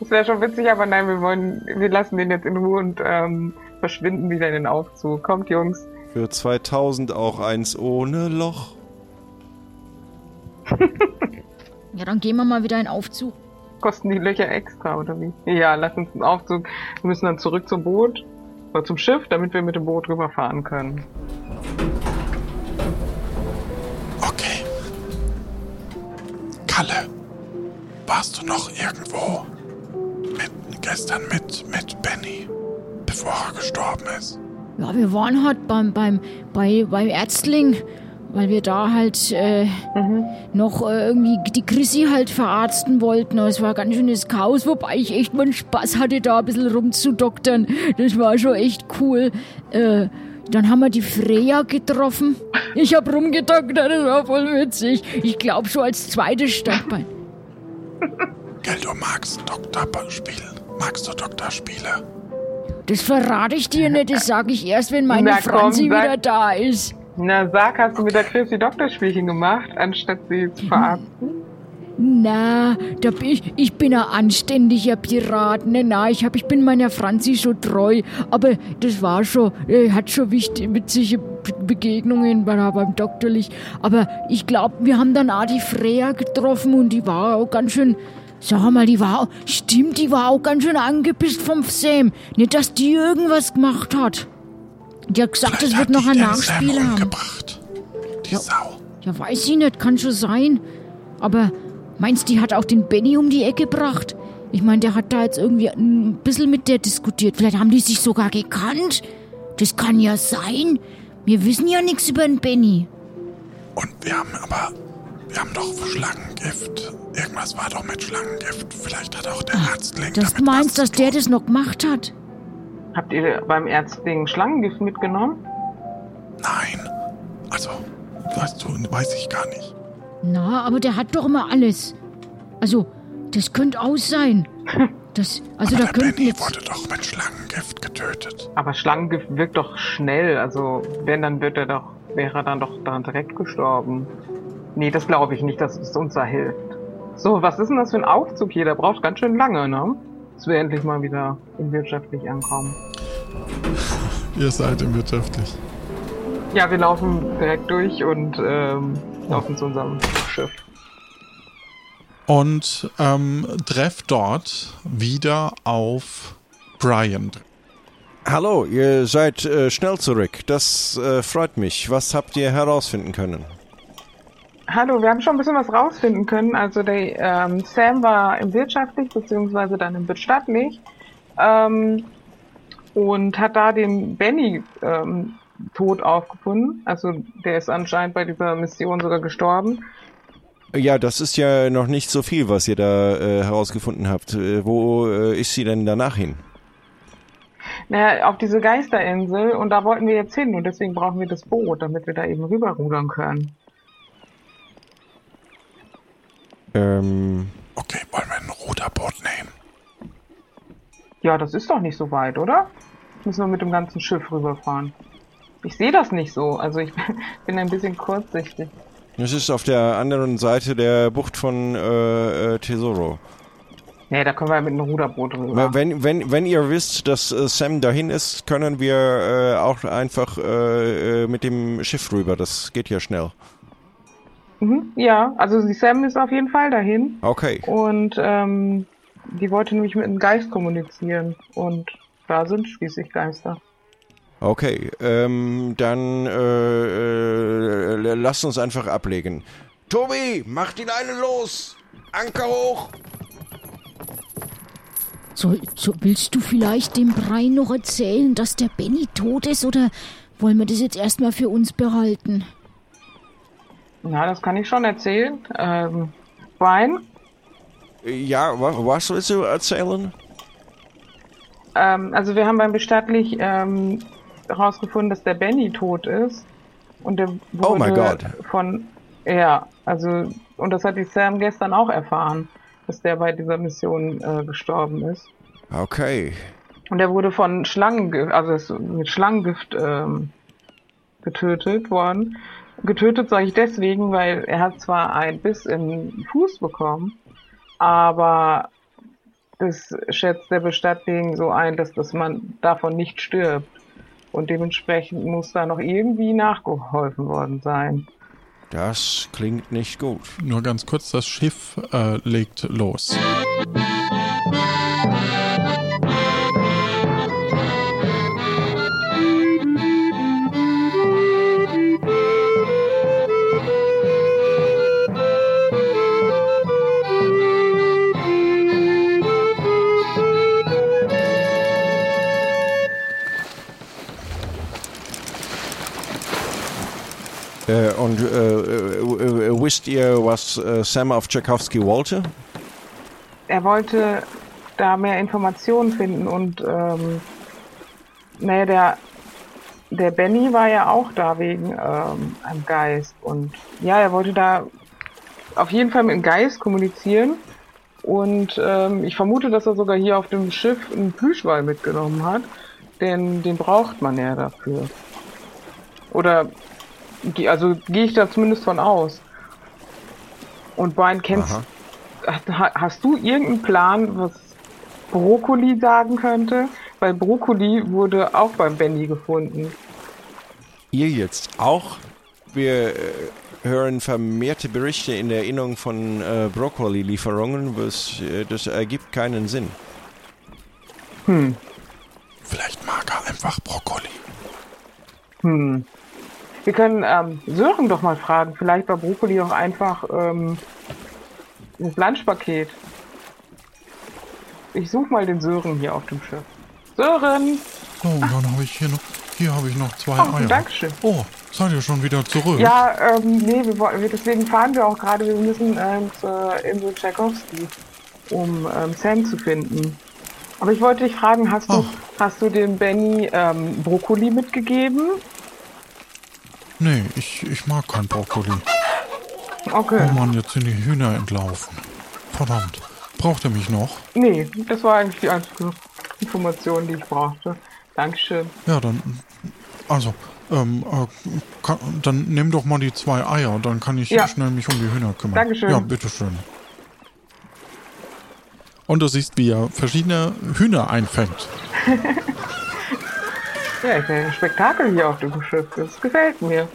Das wäre schon witzig, aber nein, wir wollen, wir lassen den jetzt in Ruhe und ähm, verschwinden wieder in den Aufzug. Kommt, Jungs. Für 2000 auch eins ohne Loch. Ja, dann gehen wir mal wieder in den Aufzug. Kosten die Löcher extra, oder wie? Ja, lass uns einen Aufzug. Wir müssen dann zurück zum Boot oder zum Schiff, damit wir mit dem Boot rüberfahren können. Okay. Kalle, warst du noch irgendwo? Mit, gestern mit, mit Benny, bevor er gestorben ist. Ja, wir waren halt beim, beim, bei, beim Ärztling, weil wir da halt äh, noch äh, irgendwie die Chrissy halt verarzten wollten. Aber Es war ganz schönes Chaos, wobei ich echt mal Spaß hatte, da ein bisschen rumzudoktern. Das war schon echt cool. Äh, dann haben wir die Freya getroffen. Ich hab rumgedoktert, das war voll witzig. Ich glaube schon als zweites Standbein. Gell, du magst Doktor spielen. Magst du Doktorspiele? Das verrate ich dir nicht, das sage ich erst, wenn meine Na komm, Franzi wieder da ist. Na, sag, hast du mit der Chrissy Doktorspielchen gemacht, anstatt sie zu verarzten? Na, da bin ich, ich bin ein anständiger Pirat. Ne, na, ich, hab, ich bin meiner Franzi schon treu. Aber das war schon, er hat schon wichtig, witzige Be- Begegnungen bei, beim Doktorlich. Aber ich glaube, wir haben dann auch die Freya getroffen und die war auch ganz schön, sag mal, die war, stimmt, die war auch ganz schön angepisst vom Sam. Nicht, dass die irgendwas gemacht hat. Die hat gesagt, es wird noch ein Nachspiel haben. umgebracht. Die Sau. Ja, weiß ich nicht, kann schon sein. Aber meinst du, die hat auch den Benny um die Ecke gebracht? Ich meine, der hat da jetzt irgendwie ein bisschen mit der diskutiert. Vielleicht haben die sich sogar gekannt. Das kann ja sein. Wir wissen ja nichts über den Benny. Und wir haben aber Wir haben doch Schlangengift. Irgendwas war doch mit Schlangengift. Vielleicht hat auch der Dass du damit meinst, was dass der das noch gemacht hat? Habt ihr beim Ärztling Schlangengift mitgenommen? Nein. Also, weißt du, weiß ich gar nicht. Na, aber der hat doch immer alles. Also, das könnte aus sein. Das, also Aber da der Benny jetzt. wurde doch mit Schlangengift getötet. Aber Schlangengift wirkt doch schnell. Also, wenn, dann wird er doch, wäre er dann doch daran direkt gestorben. Nee, das glaube ich nicht, dass es uns da hilft. So, was ist denn das für ein Aufzug hier? Der braucht ganz schön lange, ne? Dass wir endlich mal wieder in wirtschaftlich ankommen. Ihr seid im wirtschaftlich. Ja, wir laufen direkt durch und ähm, laufen zu unserem Schiff. Und ähm, trefft dort wieder auf Brian. Hallo, ihr seid äh, schnell zurück. Das äh, freut mich. Was habt ihr herausfinden können? Hallo, wir haben schon ein bisschen was rausfinden können. Also der ähm, Sam war im wirtschaftlich beziehungsweise dann im bestattlich ähm, und hat da den Benny ähm, tot aufgefunden. Also der ist anscheinend bei dieser Mission sogar gestorben. Ja, das ist ja noch nicht so viel, was ihr da äh, herausgefunden habt. Äh, wo äh, ist sie denn danach hin? Naja, auf diese Geisterinsel und da wollten wir jetzt hin und deswegen brauchen wir das Boot, damit wir da eben rüberrudern können. Ähm, Okay, wollen wir ein Ruderboot nehmen? Ja, das ist doch nicht so weit, oder? Müssen wir mit dem ganzen Schiff rüberfahren. Ich sehe das nicht so. Also ich bin ein bisschen kurzsichtig. es ist auf der anderen Seite der Bucht von äh, äh, Tesoro. Nee, da können wir ja mit einem Ruderboot rüber. Wenn, wenn, wenn ihr wisst, dass äh, Sam dahin ist, können wir äh, auch einfach äh, äh, mit dem Schiff rüber. Das geht ja schnell. Mhm, ja, also die Sam ist auf jeden Fall dahin. Okay. Und ähm, die wollte nämlich mit einem Geist kommunizieren. Und da sind schließlich Geister. Okay, ähm, dann äh, äh, lasst uns einfach ablegen. Tobi, mach die Leine los! Anker hoch! So, so, willst du vielleicht dem Brei noch erzählen, dass der Benny tot ist oder wollen wir das jetzt erstmal für uns behalten? Ja, das kann ich schon erzählen. Ähm, Brian, Ja, wa was willst du erzählen? ähm, also wir haben beim Bestattlich ähm, herausgefunden, dass der Benny tot ist. Und der wurde Oh my God. von, ja, also, und das hat die Sam gestern auch erfahren, dass der bei dieser Mission äh, gestorben ist. Okay. Und er wurde von Schlangengift, also ist mit Schlangengift ähm, getötet worden. Getötet sage ich deswegen, weil er hat zwar ein Biss im Fuß bekommen, aber das schätzt der Bestattling so ein, dass, dass man davon nicht stirbt. Und dementsprechend muss da noch irgendwie nachgeholfen worden sein. Das klingt nicht gut. Nur ganz kurz, das Schiff äh, legt los. Äh, und äh, äh, äh, wisst ihr, was äh, Sam auf Tchaikovsky wollte? Er wollte da mehr Informationen finden und ähm, naja, der, der Benny war ja auch da wegen ähm, einem Geist und ja, er wollte da auf jeden Fall mit dem Geist kommunizieren und ähm, ich vermute, dass er sogar hier auf dem Schiff einen Plüschwall mitgenommen hat, denn den braucht man ja dafür. Oder also gehe ich da zumindest von aus. Und Brian, kennst, Ha- Hast du irgendeinen Plan, was Brokkoli sagen könnte? Weil Brokkoli wurde auch beim Benny gefunden. Ihr jetzt auch? Wir äh, hören vermehrte Berichte in der Erinnerung von äh, Brokkoli-Lieferungen. was, äh, Das ergibt keinen Sinn. Vielleicht mag er einfach Brokkoli. Hm. Wir können ähm, Sören doch mal fragen. Vielleicht war Brokkoli auch einfach ähm, das Lunchpaket. Ich suche mal den Sören hier auf dem Schiff. Sören! Oh, dann habe ich hier noch. hier habe ich noch zwei Oh, Eier. Dankeschön. Oh, seid ihr schon wieder zurück? Ja, ähm, nee, wir, deswegen fahren wir auch gerade. Wir müssen ähm, zur Insel Tchaikovsky, um ähm, Sam zu finden. Aber ich wollte dich fragen, hast du, hast du dem Benny ähm, Brokkoli mitgegeben? Nee, ich, ich mag kein Brokkoli. Okay. Oh Mann, jetzt sind die Hühner entlaufen. Verdammt. Braucht er mich noch? Nee, das war eigentlich die einzige Information, die ich brauchte. Dankeschön. Ja, dann. Also, ähm, äh, kann, dann nimm doch mal die zwei Eier, dann kann ich Ja. schnell mich um die Hühner kümmern. Dankeschön. Ja, bitteschön. Und du siehst, wie er verschiedene Hühner einfängt. Ja, ist ja ein Spektakel hier auf dem Schiff. Das gefällt mir.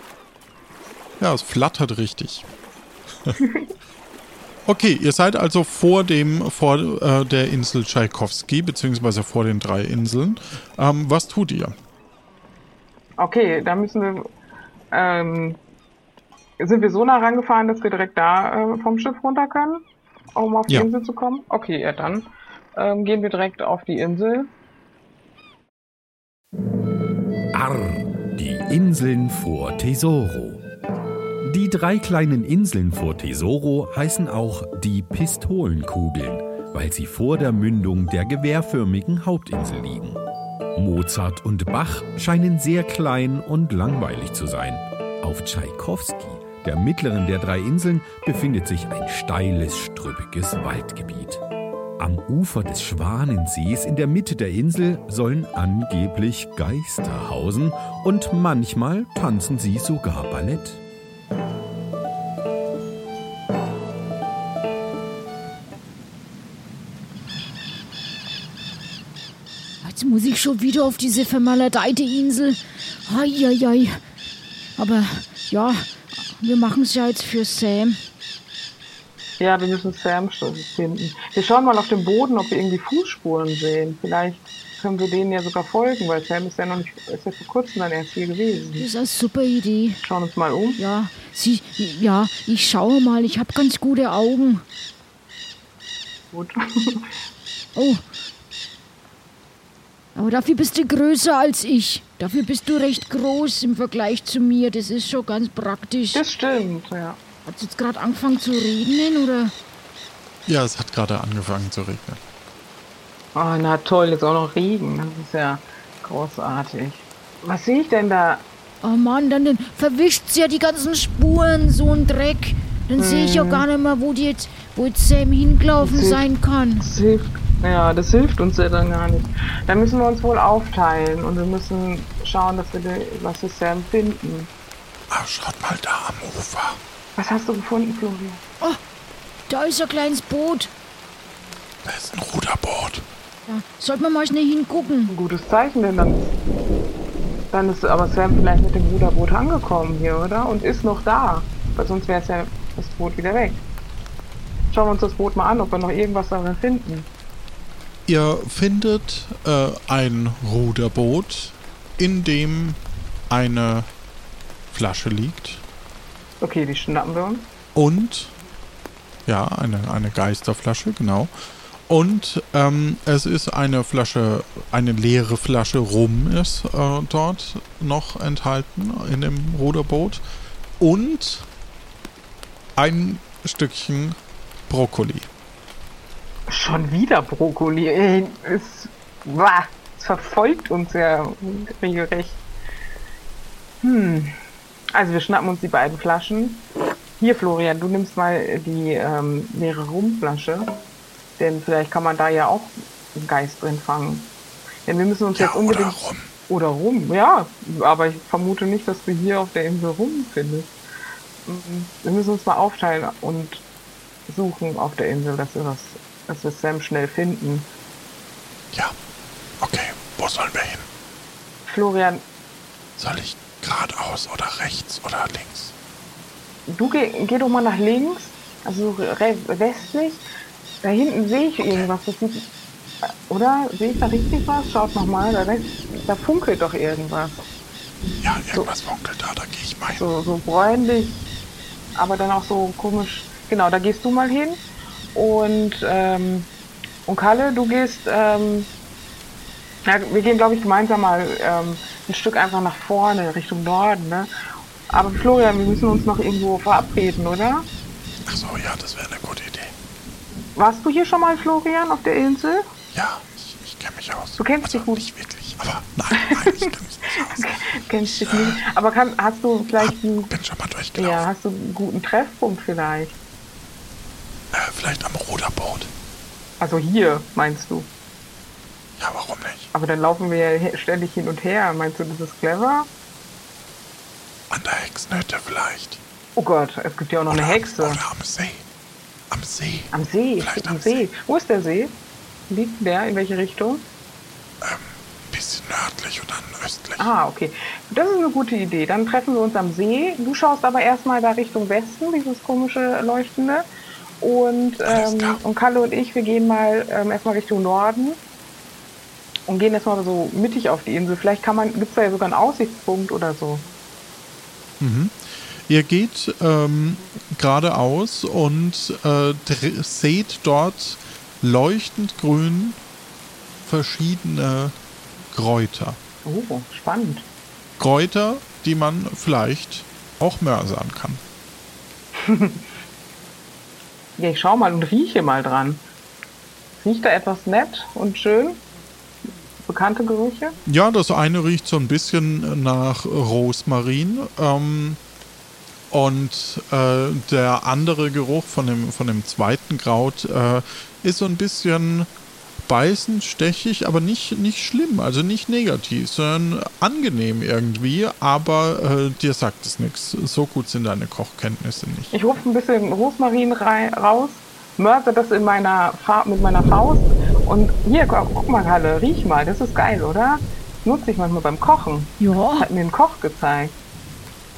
Ja, es flattert richtig. okay, ihr seid also vor dem, vor äh, der Insel Tschaikowski, beziehungsweise vor den drei Inseln. Ähm, was tut ihr? Okay, da müssen wir. Ähm, sind wir so nah rangefahren, dass wir direkt da äh, vom Schiff runter können, um auf die Ja. Insel zu kommen? Okay, ja dann ähm, gehen wir direkt auf die Insel. Arr, die Inseln vor Tesoro. Die drei kleinen Inseln vor Tesoro heißen auch die Pistolenkugeln, weil sie vor der Mündung der gewehrförmigen Hauptinsel liegen. Mozart und Bach scheinen sehr klein und langweilig zu sein. Auf Tschaikowski, der mittleren der drei Inseln, befindet sich ein steiles, strüppiges Waldgebiet. Am Ufer des Schwanensees in der Mitte der Insel sollen angeblich Geister hausen und manchmal tanzen sie sogar Ballett. Jetzt muss ich schon wieder auf diese vermaledeite Insel. Eieiei. Aber ja, wir machen es ja jetzt für Sam. Ja, wir müssen Sam schon finden. Wir schauen mal auf dem Boden, ob wir irgendwie Fußspuren sehen. Vielleicht können wir denen ja sogar folgen, weil Sam ist ja noch nicht, ist ja vor kurzem dann erst hier gewesen. Das ist eine super Idee. Schauen uns mal um. Ja, sie, ja, ich schaue mal. Ich habe ganz gute Augen. Gut. Oh. Aber dafür bist du größer als ich. Dafür bist du recht groß im Vergleich zu mir. Das ist schon ganz praktisch. Das stimmt, ja. Hat jetzt gerade angefangen zu regnen oder? Ja, es hat gerade angefangen zu regnen. Oh, na toll, jetzt auch noch Regen. Das ist ja großartig. Was sehe ich denn da? Oh Mann, dann, dann verwischt's ja die ganzen Spuren, so ein Dreck. Dann sehe ich ja gar nicht mehr, wo die jetzt, wo jetzt Sam hingelaufen Das sein kann. Das hilft, ja, das hilft uns ja dann gar nicht. Da müssen wir uns wohl aufteilen und wir müssen schauen, dass wir, die, was wir Sam finden. Ah, schaut mal da am Ufer. Was hast du gefunden, Florian? Da ist ein kleines Boot. Da ist ein Ruderboot. Ja, sollte man mal schnell hingucken. Ein gutes Zeichen, denn dann, dann ist aber Sam vielleicht mit dem Ruderboot angekommen hier, oder? Und ist noch da. Weil sonst wäre es ja das Boot wieder weg. Schauen wir uns das Boot mal an, ob wir noch irgendwas darin finden. Ihr findet äh, ein Ruderboot, in dem eine Flasche liegt Okay, die schnappen wir uns. und ja, eine, eine Geisterflasche, genau. Und ähm, es ist eine Flasche, eine leere Flasche Rum ist äh, dort noch enthalten in dem Ruderboot. Und ein Stückchen Brokkoli. Schon wieder Brokkoli. Ey, es, wah, es verfolgt uns ja regelrecht. Hm. Also wir schnappen uns die beiden Flaschen. Hier, Florian, du nimmst mal die ähm, leere Rumflasche. Denn vielleicht kann man da ja auch einen Geist drin fangen. Denn wir müssen uns Ja, jetzt oder unbedingt... Rum. Oder rum, ja. Aber ich vermute nicht, dass du hier auf der Insel rum findest. Mhm. Wir müssen uns mal aufteilen und suchen auf der Insel, dass wir, was, dass wir Sam schnell finden. Ja, okay. Wo sollen wir hin? Florian, Soll ich geradeaus oder rechts oder links? du geh, geh doch mal nach links, also westlich. Da hinten sehe ich irgendwas. Das sieht, oder? Sehe ich da richtig was? Schaut noch mal. Da, da funkelt doch irgendwas. Ja, irgendwas funkelt da, da gehe ich mal hin. So, so bräunlich, aber dann auch so komisch. Genau, da gehst du mal hin. Und, ähm, und Kalle, du gehst, ähm, ja, wir gehen, glaube ich, gemeinsam mal ähm, ein Stück einfach nach vorne, Richtung Norden, ne? Aber Florian, wir müssen uns noch irgendwo verabreden, oder? Ach so, ja, das wäre eine gute Idee. Warst du hier schon mal, Florian, auf der Insel? Ja, ich, ich kenne mich aus. Du kennst also, dich gut. Nicht wirklich, aber nein, nein, ich kenne mich nicht aus. Kennst dich nicht. Aber kann, hast du vielleicht einen, Bin schon mal durchgelaufen. ja, hast du einen guten Treffpunkt vielleicht? Äh, vielleicht am Ruderboot. Also hier, meinst du? Ja, warum nicht? Aber dann laufen wir ja ständig hin und her. Meinst du, das ist clever? An der Hexenhütte vielleicht. Oh Gott, es gibt ja auch noch eine Oder- Hexe. Oder am See. Am See. Am See, Vielleicht am See. See. Wo ist der See? Liegt der? In welche Richtung? Bisschen nördlich und dann östlich. Ah, okay. Das ist eine gute Idee. Dann treffen wir uns am See. Du schaust aber erstmal da Richtung Westen, dieses komische Leuchtende. Und, ähm, und Kalle und ich, wir gehen mal ähm, erstmal Richtung Norden und gehen erstmal so mittig auf die Insel. Vielleicht kann man, gibt es da ja sogar einen Aussichtspunkt oder so. Ihr geht ähm, geradeaus und äh, seht dort leuchtend grün verschiedene Kräuter. Oh, spannend. Kräuter, die man vielleicht auch mörsern kann. Ja, ich schau mal und rieche mal dran. Riecht da etwas nett und schön? Bekannte Gerüche? Ja, das eine riecht so ein bisschen nach Rosmarin. Ähm, und äh, der andere Geruch von dem, von dem zweiten Kraut äh, ist so ein bisschen beißend, stechig, aber nicht, nicht schlimm, also nicht negativ, sondern angenehm irgendwie, aber äh, dir sagt es nichts. So gut sind deine Kochkenntnisse nicht. Ich rufe ein bisschen Rosmarin raus, mörse das in meiner Fa mit meiner Faust und hier, guck, mal, Halle, riech mal, das ist geil, oder? Nutze ich manchmal beim Kochen. Ja, Hat mir ein Koch gezeigt.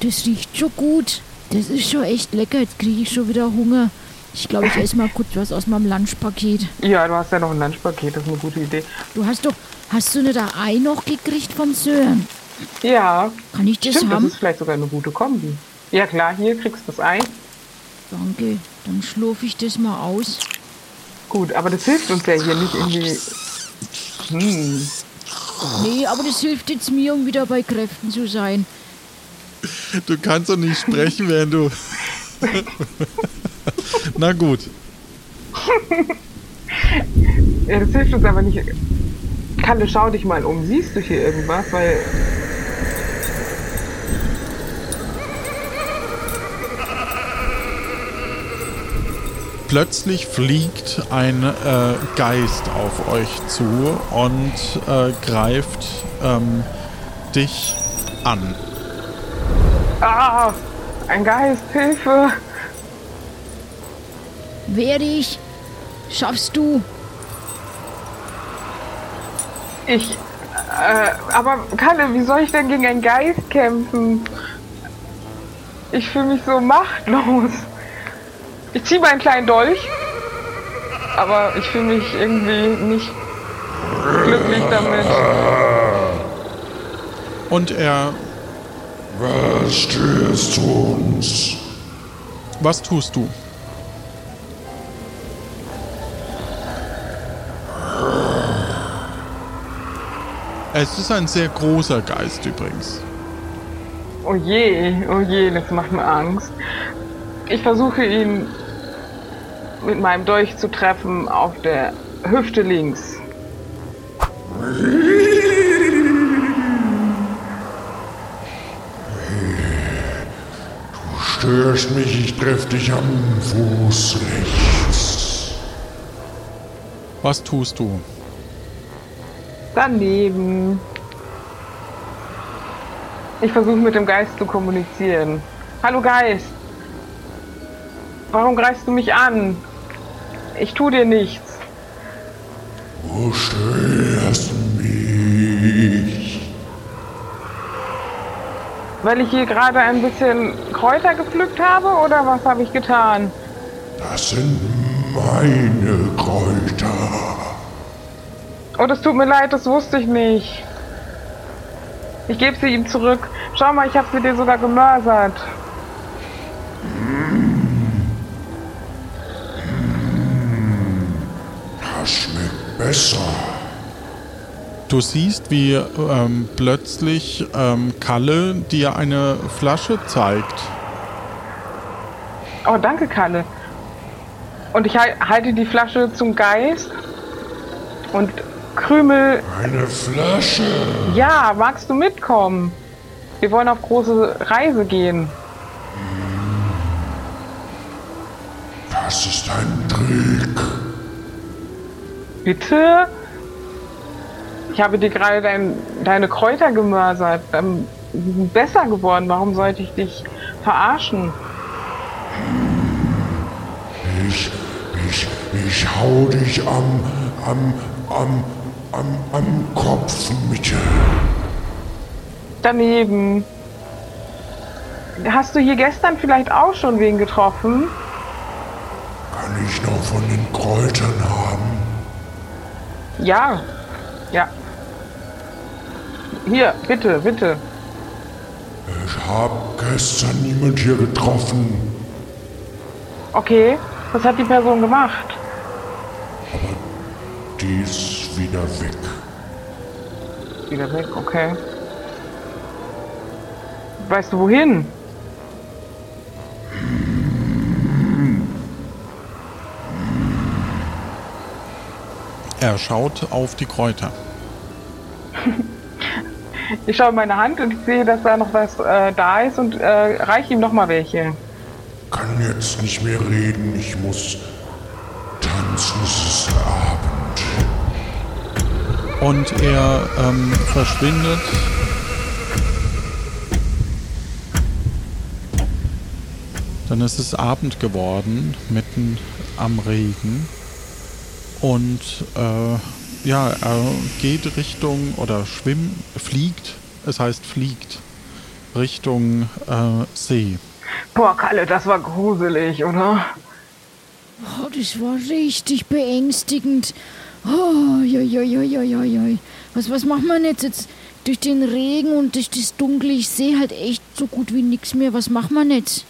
das riecht schon gut. Das ist schon echt lecker. Jetzt kriege ich schon wieder Hunger. Ich glaube, ich esse mal kurz was aus meinem Lunchpaket. Ja, du hast ja noch ein Lunchpaket, das ist eine gute Idee. Du hast doch, hast du nicht ein Ei noch gekriegt vom Sören? Ja, Kann ich das stimmt, das haben? ist vielleicht sogar eine gute Kombi. Ja klar, hier kriegst du das Ei. Danke, dann schlurfe ich das mal aus. Gut, aber das hilft uns ja hier nicht irgendwie. Hm. Nee, aber das hilft jetzt mir, um wieder bei Kräften zu sein. Du kannst doch nicht sprechen, während du. Na gut. Ja, das hilft uns aber nicht. Kalle, schau dich mal um. Siehst du hier irgendwas? Weil. Plötzlich fliegt ein äh, Geist auf euch zu und äh, greift ähm, dich an. Ah! Ein Geist, Hilfe! Wehr dich. Schaffst du. Ich. Äh, aber Kalle, wie soll ich denn gegen einen Geist kämpfen? Ich fühle mich so machtlos. Ich ziehe meinen kleinen Dolch. Aber ich fühle mich irgendwie nicht glücklich damit. Und er. Was störst uns? Was tust du? Es ist ein sehr großer Geist übrigens. Oh je, oh je, das macht mir Angst. Ich versuche ihn mit meinem Dolch zu treffen auf der Hüfte links. Du störst mich, ich treff dich am Fuß rechts. Was tust du? Daneben. Ich versuche mit dem Geist zu kommunizieren. Hallo Geist. Warum greifst du mich an? Ich tu dir nichts. Du störst mich. Weil ich hier gerade ein bisschen Kräuter gepflückt habe oder was habe ich getan? Das sind meine Kräuter. Oh, das tut mir leid, das wusste ich nicht. Ich gebe sie ihm zurück. Schau mal, ich habe sie dir sogar gemörsert. Besser. Du siehst, wie ähm, plötzlich ähm, Kalle dir eine Flasche zeigt. Oh, danke, Kalle. Und ich hal- halte die Flasche zum Geist und krümel. Eine Flasche. Ja, magst du mitkommen? Wir wollen auf große Reise gehen. Das ist ein Trick. Bitte? Ich habe dir gerade dein, deine Kräuter gemörsert. Ähm, die sind besser geworden. Warum sollte ich dich verarschen? Ich, ich, ich hau dich am, am, am, am, am Kopf mit. Daneben. Hast du hier gestern vielleicht auch schon wen getroffen? Kann ich noch von den Kräutern haben? Ja. Ja. Hier, bitte, bitte. Ich habe gestern niemand hier getroffen. Okay. Was hat die Person gemacht? Die ist wieder weg. Wieder weg, okay. Weißt du wohin? Er schaut auf die Kräuter. Ich schaue in meine Hand und ich sehe, dass da noch was äh, da ist und äh, reiche ihm noch mal welche. Kann jetzt nicht mehr reden. Ich muss tanzen. Es ist Abend. Und er ähm, verschwindet. Dann ist es Abend geworden, mitten am Regen. Und äh, ja, er geht Richtung oder schwimmt, fliegt, es heißt fliegt, Richtung äh, See. Boah, Kalle, das war gruselig, oder? Oh, das war richtig beängstigend. Oh, joi, joi, joi, joi, joi, joi. Was, was macht man jetzt? jetzt? Durch den Regen und durch das Dunkle, ich sehe halt echt so gut wie nichts mehr. Was macht man jetzt?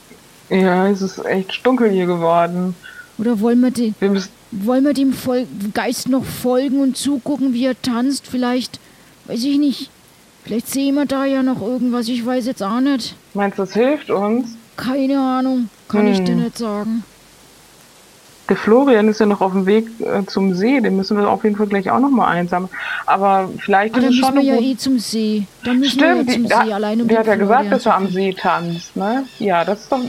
Ja, es ist echt dunkel hier geworden. Oder wollen wir, den, Wir müssen. Wollen wir dem Vol Geist noch folgen und zugucken, wie er tanzt? Vielleicht, weiß ich nicht. Vielleicht sehen wir da ja noch irgendwas. Ich weiß jetzt auch nicht. Meinst du, das hilft uns? Keine Ahnung. Kann ich dir Hm. nicht sagen. Der Florian ist ja noch auf dem Weg äh, zum See. Den müssen wir auf jeden Fall gleich auch noch mal einsammeln. Aber vielleicht Ah, ist dann es müssen schon wir eine ja gute- eh zum See. Dann müssen Stimmt, wir ja zum die, See da, allein um der hat ja gesagt, dass er am. See tanzt, ne? Ja, das ist doch.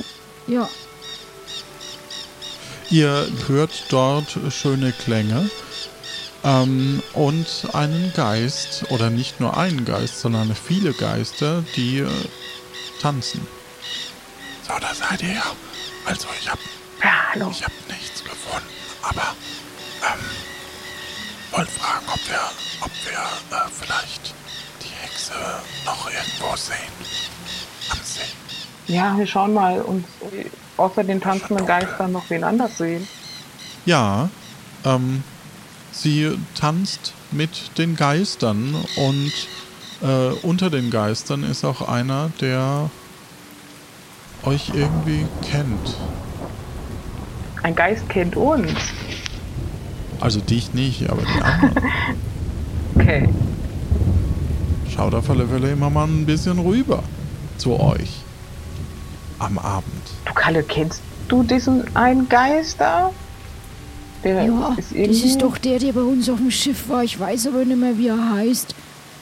Ja. Ihr hört dort schöne Klänge ähm, und einen Geist, oder nicht nur einen Geist, sondern viele Geister, die äh, tanzen. So, da seid ihr ja. Also, ich habe Ja, hallo. ich hab nichts gefunden, aber ähm, wollte fragen, ob wir, ob wir äh, vielleicht die Hexe noch irgendwo sehen. Am See. Ja, wir schauen mal und äh, außer den tanzenden Geistern noch wen anders sehen. Ja, ähm, sie tanzt mit den Geistern und äh, unter den Geistern ist auch einer, der euch irgendwie kennt. Ein Geist kennt uns. Also dich nicht, aber die anderen. Okay. Schaut auf alle Fälle immer mal ein bisschen rüber zu euch. Am Abend. Du Kalle, kennst du diesen einen Geist da? Der Ja, ist das ist doch der, der bei uns auf dem Schiff war. Ich weiß aber nicht mehr, wie er heißt.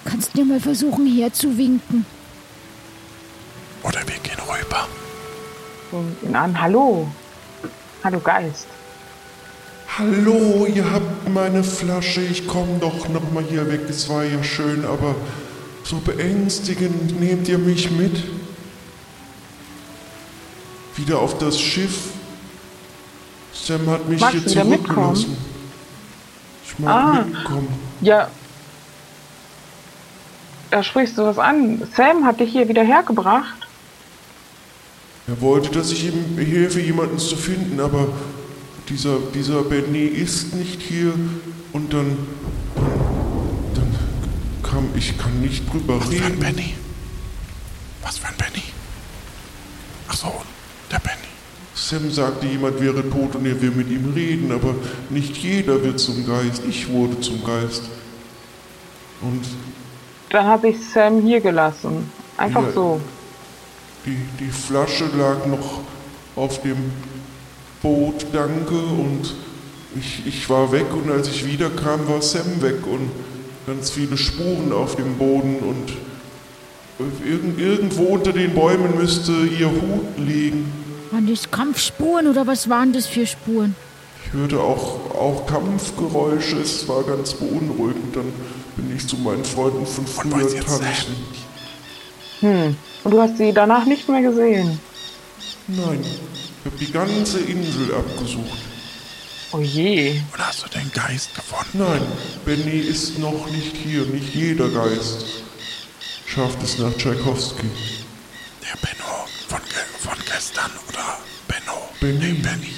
Kannst du dir mal versuchen, herzuwinken? Oder wir gehen rüber. ihn an. Hallo. Hallo Geist. Hallo, ihr habt meine Flasche. Ich komme doch noch mal hier weg. Es war ja schön, aber so beängstigend. Nehmt ihr mich mit? Wieder auf das Schiff. Sam hat mich Magst hier zurückgelassen. Ich mag Ah. mitkommen. Ja. Da sprichst du was an. Sam hat dich hier wieder hergebracht. Er wollte, dass ich ihm helfe, jemanden zu finden, aber dieser, dieser Benny ist nicht hier und dann, dann, kam ich kann nicht drüber Was für ein reden. Benny? Was für ein Benny? Ach so, der Benny. Sam sagte, jemand wäre tot und er will mit ihm reden, aber nicht jeder wird zum Geist. Ich wurde zum Geist. Und Dann habe ich Sam hier gelassen. Einfach Ja. so. die, die Flasche lag noch auf dem Boot, danke. Und ich, ich war weg und als ich wiederkam, war Sam weg und ganz viele Spuren auf dem Boden und irgend, irgendwo unter den Bäumen müsste ihr Hut liegen. Waren das Kampfspuren oder was waren das für Spuren? Ich hörte auch, auch Kampfgeräusche, es war ganz beunruhigend. Dann bin ich zu meinen Freunden von früher tanzen. Hm. Und du hast sie danach nicht mehr gesehen. Nein, ich habe die ganze Insel abgesucht. Oh je. Und hast du den Geist gefunden? Nein, Benny ist noch nicht hier. Nicht jeder Geist schafft es nach Tchaikovsky. Der Benno von, ge von gestern oder Benno? Benny. Nee, Benny.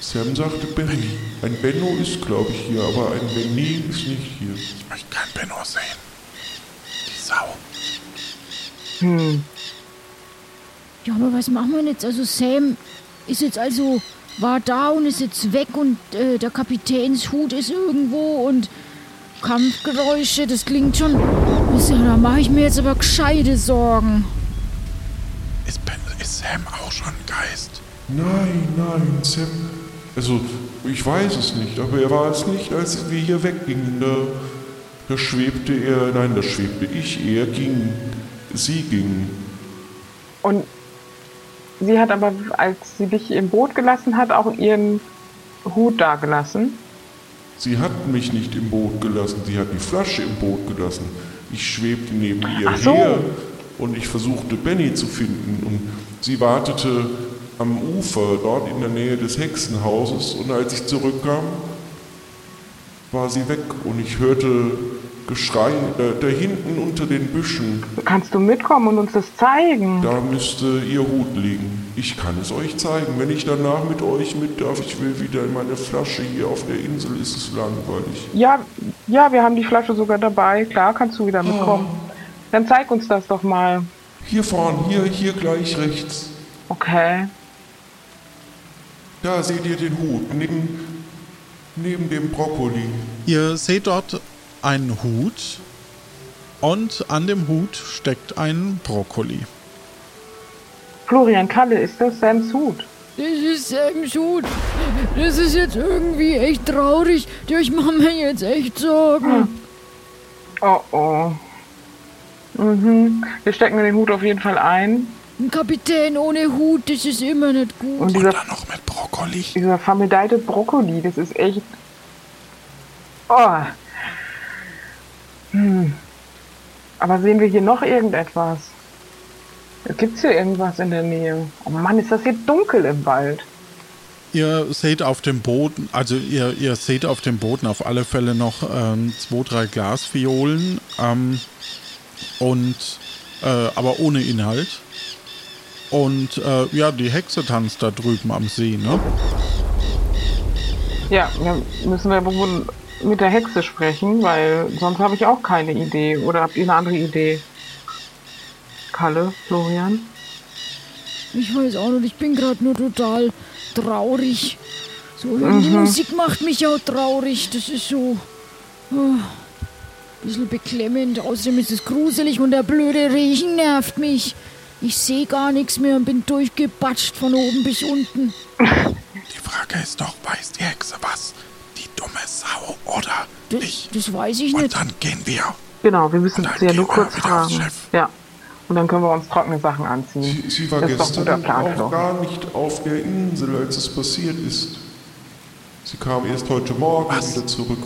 Sam sagte Benny. Ein Benno ist, glaube ich, hier, aber ein Benny ist nicht hier. Ich möchte kein Benno sehen. Die Sau. Hm. Ja, aber was machen wir jetzt? Also Sam ist jetzt also, war da und ist jetzt weg und äh, der Kapitänshut ist irgendwo und Kampfgeräusche, das klingt schon. Ja, Da mache ich mir jetzt aber gescheite Sorgen. Ist, ben, ist Sam auch schon ein Geist? Nein, nein, Sam. Also, ich weiß es nicht, aber er war es nicht, als wir hier weggingen. Da, da schwebte er, nein, da schwebte ich, er ging, sie ging. Und sie hat aber, als sie dich im Boot gelassen hat, auch ihren Hut da gelassen. Sie hat mich nicht im Boot gelassen, sie hat die Flasche im Boot gelassen. Ich schwebte neben ihr so. her und ich versuchte Benny zu finden. Und sie wartete am Ufer, dort in der Nähe des Hexenhauses. Und als ich zurückkam, war sie weg. Und ich hörte Geschrei da, da hinten unter den Büschen. Kannst du mitkommen und uns das zeigen? Da müsste ihr Hut liegen. Ich kann es euch zeigen. Wenn ich danach mit euch mit darf, ich will wieder in meine Flasche hier auf der Insel, ist es langweilig. Ja, ja, wir haben die Flasche sogar dabei. Klar, kannst du wieder mitkommen. Dann zeig uns das doch mal. Hier vorn, hier, hier gleich rechts. Okay. Da seht ihr den Hut, neben, neben dem Brokkoli. Ihr seht dort einen Hut und an dem Hut steckt ein Brokkoli. Florian Kalle, ist das Sams Hut? Das ist Sams Hut. Das ist jetzt irgendwie echt traurig. Ich mache mir jetzt echt Sorgen. Oh oh. Mhm. Wir stecken den Hut auf jeden Fall ein. Ein Kapitän ohne Hut, das ist immer nicht gut. Und Und dieser, dann noch mit Brokkoli. dieser vermedeite Brokkoli, das ist echt. Oh. Hm. Aber sehen wir hier noch irgendetwas? Gibt es hier irgendwas in der Nähe? Oh Mann, ist das hier dunkel im Wald. Ihr seht auf dem Boden, also ihr, ihr seht auf dem Boden auf alle Fälle noch ähm, zwei, drei Glasviolen ähm, und äh, aber ohne Inhalt. Und äh, ja, die Hexe tanzt da drüben am See, ne? Ja, dann müssen wir wohl mit der Hexe sprechen, weil sonst habe ich auch keine Idee. Oder habt ihr eine andere Idee? Kalle, Florian? Ich weiß auch nicht, ich bin gerade nur total traurig. So, die Musik macht mich auch traurig. Das ist so. Oh, ein bisschen beklemmend. Außerdem ist es gruselig und der blöde Regen nervt mich. Ich sehe gar nichts mehr und bin durchgebatscht von oben bis unten. Die Frage ist doch, weiß die Hexe was? Dumme Sau oder Das, nicht? das weiß ich Und nicht. dann gehen wir. Genau, wir müssen Und sie ja nur kurz fragen. Ja. Und dann können wir uns trockene Sachen anziehen. Sie, sie war das ist doch ein guter gestern Plan, auch gar nicht auf der Insel, als es passiert ist. Sie kam erst heute Morgen Was? wieder zurück.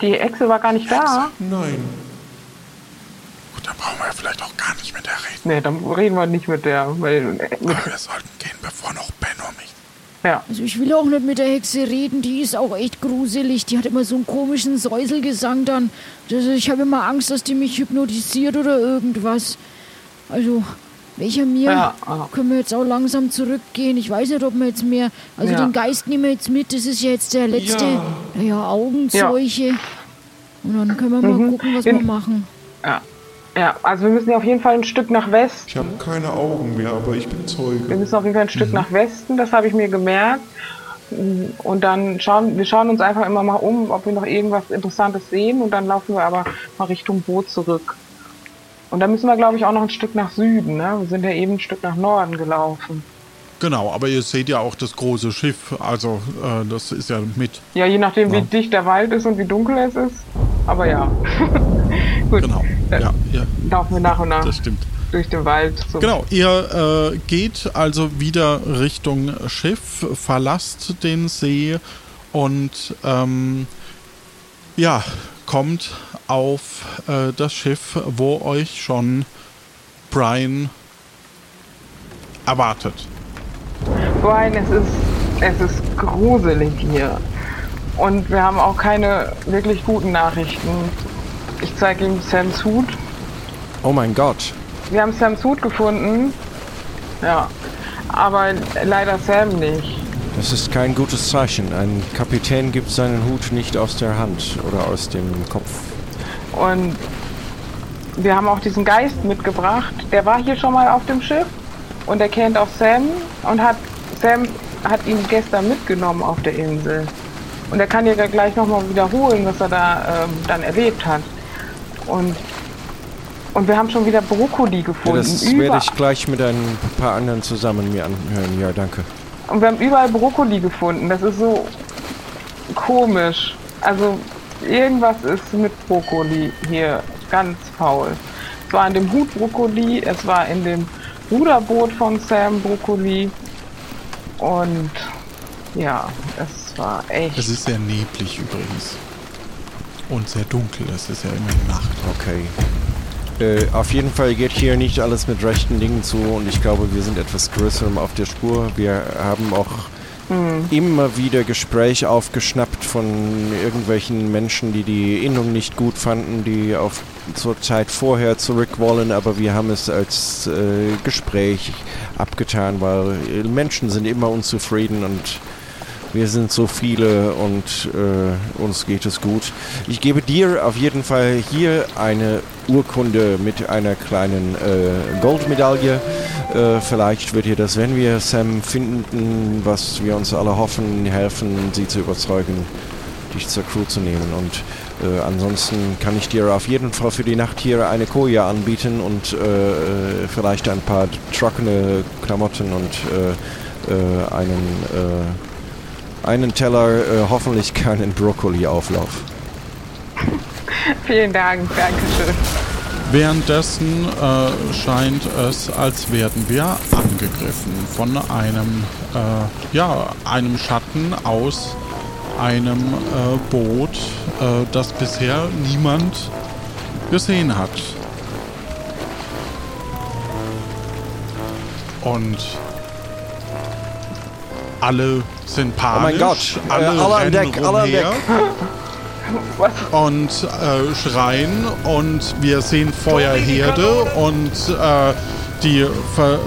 Die Echse war gar nicht da. Nein, Gut, dann brauchen wir vielleicht auch gar nicht mit der reden. Nee, dann reden wir nicht mit der. Weil, mit, Aber wir sollten gehen, bevor noch Benno mich. Ja. Also ich will auch nicht mit der Hexe reden, die ist auch echt gruselig. Die hat immer so einen komischen Säuselgesang dann. Ich habe immer Angst, dass die mich hypnotisiert oder irgendwas. Also, welcher mir Ja, ja. können wir jetzt auch langsam zurückgehen. Ich weiß nicht, ob wir jetzt mehr. Also Ja. den Geist nehmen wir jetzt mit, das ist ja jetzt der letzte. Ja. Naja, Augenzeuche. Und dann können wir mal Mhm. gucken, was In- wir machen. ja. Ja, also wir müssen ja auf jeden Fall ein Stück nach West. ich habe keine Augen mehr, aber ich bin Wir Zeuge. müssen auf jeden Fall ein Stück nach Westen, das habe ich mir gemerkt. Und dann schauen wir schauen uns einfach immer mal um, ob wir noch irgendwas Interessantes sehen und dann laufen wir aber mal Richtung Boot zurück. Und dann müssen wir, glaube ich, auch noch ein Stück nach Süden. Ne? Wir sind ja eben ein Stück nach Norden gelaufen. Genau, aber ihr seht ja auch das große Schiff, also äh, das ist ja mit. Ja, je nachdem, Ja. wie dicht der Wald ist und wie dunkel es ist. Aber ja. Gut, Genau, dann ja, ja, laufen wir nach und nach das stimmt. durch den Wald. Genau, ihr äh, geht also wieder Richtung Schiff, verlasst den See und ähm, ja, kommt auf äh, das Schiff, wo euch schon Brian erwartet. Brian, es ist, es ist gruselig hier. Und wir haben auch keine wirklich guten Nachrichten. Ich zeige ihm Sams Hut. Oh mein Gott. Wir haben Sams Hut gefunden. Ja. Aber leider Sam nicht. Das ist kein gutes Zeichen. Ein Kapitän gibt seinen Hut nicht aus der Hand oder aus dem Kopf. Und wir haben auch diesen Geist mitgebracht. Der war hier schon mal auf dem Schiff. Und er kennt auch Sam. Und hat Sam hat ihn gestern mitgenommen auf der Insel. Und er kann dir gleich nochmal wiederholen, was er da ähm, dann erlebt hat. Und, und wir haben schon wieder Brokkoli Ja, gefunden. das werde ich gleich mit ein paar anderen zusammen mir anhören. Ja, danke. Und wir haben überall Brokkoli gefunden. Das ist so komisch. Also irgendwas ist mit Brokkoli hier ganz faul. Es war in dem Hut Brokkoli, es war in dem Ruderboot von Sam Brokkoli. Und ja, es war echt. Es ist sehr neblig übrigens. Und sehr dunkel, es ist ja immer Nacht. Okay. Äh, auf jeden Fall geht hier nicht alles mit rechten Dingen zu und ich glaube, wir sind etwas größerem auf der Spur. Wir haben auch immer wieder Gespräche aufgeschnappt von irgendwelchen Menschen, die die Innung nicht gut fanden, die auf zur Zeit vorher zurück wollen, aber wir haben es als äh, Gespräch abgetan, weil Menschen sind immer unzufrieden und wir sind so viele und äh, uns geht es gut. Ich gebe dir auf jeden Fall hier eine Urkunde mit einer kleinen äh, Goldmedaille. Äh, vielleicht wird dir das, wenn wir Sam finden, was wir uns alle hoffen, helfen, sie zu überzeugen, dich zur Crew zu nehmen. Und äh, ansonsten kann ich dir auf jeden Fall für die Nacht hier eine Koja anbieten und äh, äh, vielleicht ein paar trockene Klamotten und äh, äh, einen äh, einen Teller, äh, hoffentlich keinen Brokkoli-Auflauf. Vielen Dank, Dankeschön. Währenddessen äh, scheint es, als werden wir angegriffen von einem, äh, ja, einem Schatten aus einem äh, Boot, äh, das bisher niemand gesehen hat. Und alle sind panisch. Oh mein Gott, äh, alle, alle an rennen Deck, alle an Was? und äh, schreien und wir sehen Feuerherde und äh, die Ver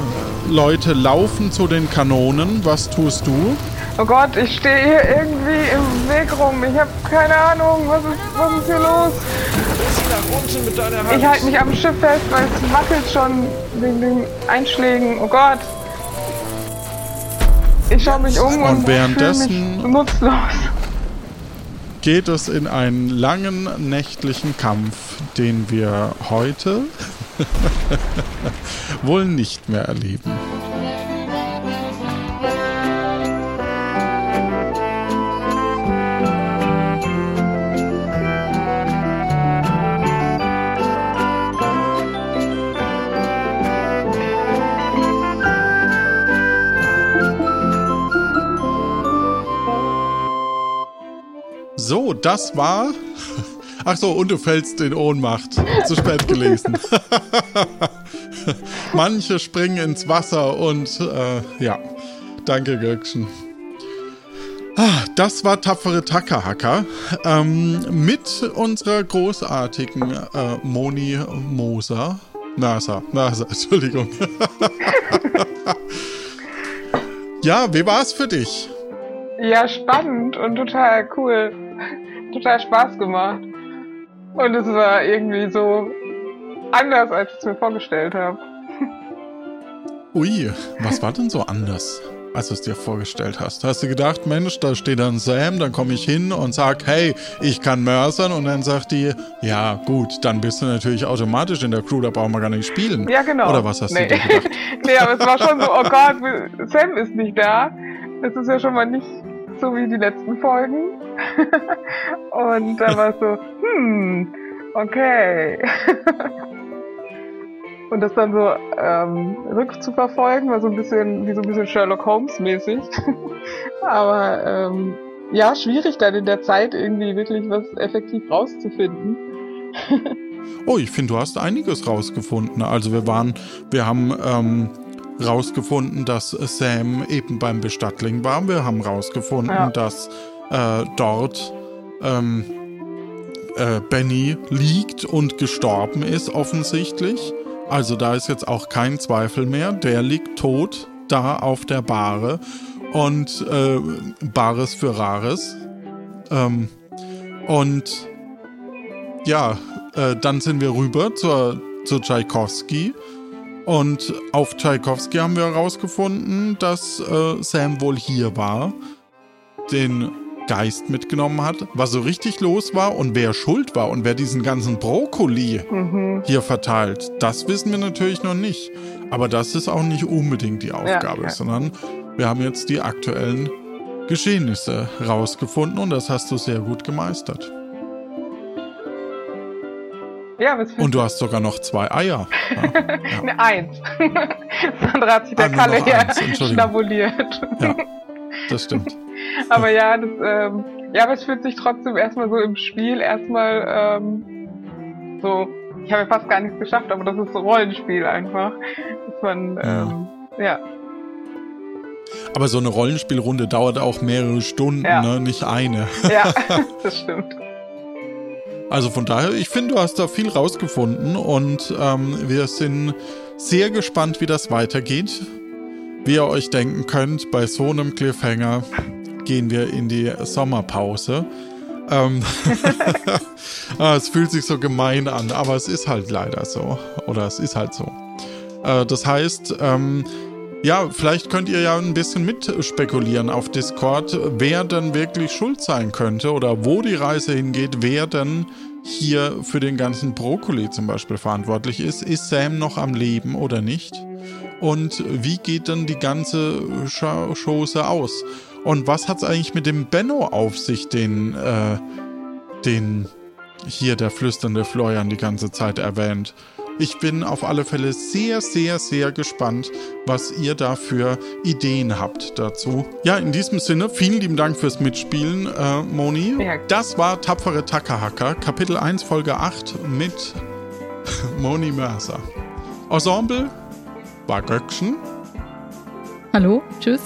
Leute laufen zu den Kanonen. Was tust du? Oh Gott, ich stehe hier irgendwie im Weg rum. Ich habe keine Ahnung, was ist, was ist hier los? Ich halte mich am Schiff fest, weil es wackelt schon wegen den Einschlägen. Oh Gott. Ich schaue mich um und, Und währenddessen- nutzlos. Geht es in einen langen nächtlichen Kampf, den wir heute wohl nicht mehr erleben. Das war. Ach so, und du fällst in Ohnmacht. Zu spät gelesen. Manche springen ins Wasser und äh, ja. Danke, Göckchen. Ah, Das war tapfere Tackerhacker ähm, mit unserer großartigen äh, Moni Moser. Mercer, Mercer, Entschuldigung. ja, wie war's für dich? Ja, spannend und total cool. Total Spaß gemacht. Und es war irgendwie so anders, als ich es mir vorgestellt habe. Ui, was war denn so anders? als du es dir vorgestellt hast? Hast du gedacht, Mensch, da steht dann Sam, dann komme ich hin und sag, hey, ich kann mörsern und dann sagt die, ja gut, dann bist du natürlich automatisch in der Crew, da brauchen wir gar nicht spielen. Ja, genau. Oder was hast nee. du dir gedacht? nee, aber es war schon so, oh Gott, Sam ist nicht da. Das ist ja schon mal nicht so wie die letzten Folgen. und da war es so, hm, okay. Und das dann so ähm, rückzuverfolgen, war so ein bisschen wie so ein bisschen Sherlock Holmes mäßig. Aber ähm, ja, schwierig dann in der Zeit irgendwie wirklich was effektiv rauszufinden. oh, ich finde, du hast einiges rausgefunden. Also wir waren, wir haben ähm, rausgefunden, dass Sam eben beim Bestattling war. Wir haben rausgefunden, ja. dass äh, dort ähm, äh, Benny liegt und gestorben ist, offensichtlich. Also da ist jetzt auch kein Zweifel mehr. Der liegt tot da auf der Bahre. Und äh, Bares für Rares. Ähm, und ja, äh, dann sind wir rüber zur, zu Tchaikovsky. Und auf Tchaikovsky haben wir herausgefunden, dass äh, Sam wohl hier war. Den Geist mitgenommen hat, was so richtig los war und wer schuld war und wer diesen ganzen Brokkoli mhm. hier verteilt, das wissen wir natürlich noch nicht. Aber das ist auch nicht unbedingt die Aufgabe, ja, ja. sondern wir haben jetzt die aktuellen Geschehnisse rausgefunden und das hast du sehr gut gemeistert. Ja, was Und du hast sogar noch zwei Eier. Ja, ne, eins. Sandra hat sich der ah, Kalle hier schnabuliert. Ja, das stimmt. aber ja, das, ähm, ja, aber es fühlt sich trotzdem erstmal so im Spiel erstmal ähm, so, ich habe ja fast gar nichts geschafft, aber das ist so Rollenspiel einfach. Dass man, ähm, ja. ja. Aber so eine Rollenspielrunde dauert auch mehrere Stunden, ja. ne? nicht eine. Ja, das stimmt. Also von daher, ich finde, du hast da viel rausgefunden und ähm, wir sind sehr gespannt, wie das weitergeht. Wie ihr euch denken könnt, bei so einem Cliffhanger gehen wir in die Sommerpause. Ähm ah, es fühlt sich so gemein an, aber es ist halt leider so. Oder es ist halt so. Äh, das heißt, ähm, ja, vielleicht könnt ihr ja ein bisschen mitspekulieren auf Discord, wer denn wirklich schuld sein könnte oder wo die Reise hingeht, wer denn hier für den ganzen Brokkoli zum Beispiel verantwortlich ist. Ist Sam noch am Leben oder nicht? Und wie geht dann die ganze Chose aus? Und was hat es eigentlich mit dem Benno auf sich, den, äh, den hier der flüsternde Florian die ganze Zeit erwähnt? Ich bin auf alle Fälle sehr, sehr, sehr gespannt, was ihr da für Ideen habt dazu. Ja, in diesem Sinne, vielen lieben Dank fürs Mitspielen, äh, Moni. Das war Tapfere Tackerhacker, Kapitel 1, Folge 8 mit Moni Mörser. Ensemble war Göckchen. Hallo, tschüss.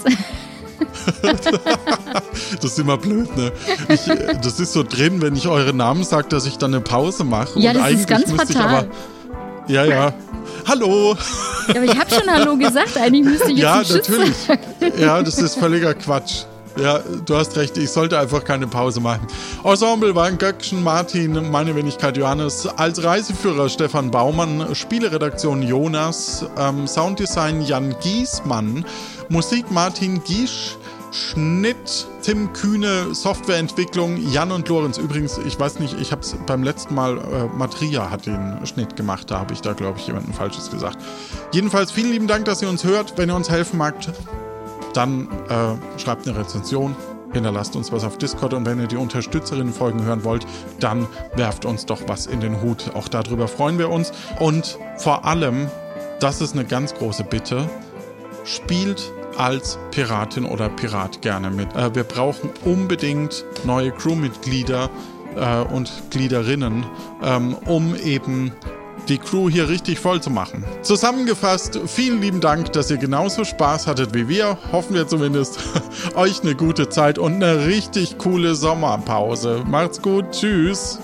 das ist immer blöd, ne? Ich, das ist so drin, wenn ich eure Namen sage, dass ich dann eine Pause mache. Ja, das ist ganz fatal. Ja, ja. Hallo! Ja, aber ich habe schon Hallo gesagt. Eigentlich müsste ich jetzt Ja, natürlich. Sagen. Ja, das ist völliger Quatsch. Ja, du hast recht, ich sollte einfach keine Pause machen. Ensemble waren Göckchen, Martin, meine Wenigkeit Johannes, als Reiseführer Stefan Baumann, Spieleredaktion Jonas, ähm, Sounddesign Jan Giesmann, Musik Martin Giesch, Schnitt Tim Kühne, Softwareentwicklung Jan und Lorenz. Übrigens, ich weiß nicht, ich habe es beim letzten Mal, äh, Matria hat den Schnitt gemacht, da habe ich da, glaube ich, jemandem Falsches gesagt. Jedenfalls vielen lieben Dank, dass ihr uns hört. Wenn ihr uns helfen mögt, dann äh, schreibt eine Rezension, hinterlasst uns was auf Discord und wenn ihr die Unterstützerinnen-Folgen hören wollt, dann werft uns doch was in den Hut. Auch darüber freuen wir uns. Und vor allem, das ist eine ganz große Bitte, spielt als Piratin oder Pirat gerne mit. Äh, wir brauchen unbedingt neue Crewmitglieder äh, und Gliederinnen, ähm, um eben die Crew hier richtig voll zu machen. Zusammengefasst, vielen lieben Dank, dass ihr genauso Spaß hattet wie wir. Hoffen wir zumindest. Euch eine gute Zeit und eine richtig coole Sommerpause. Macht's gut. Tschüss.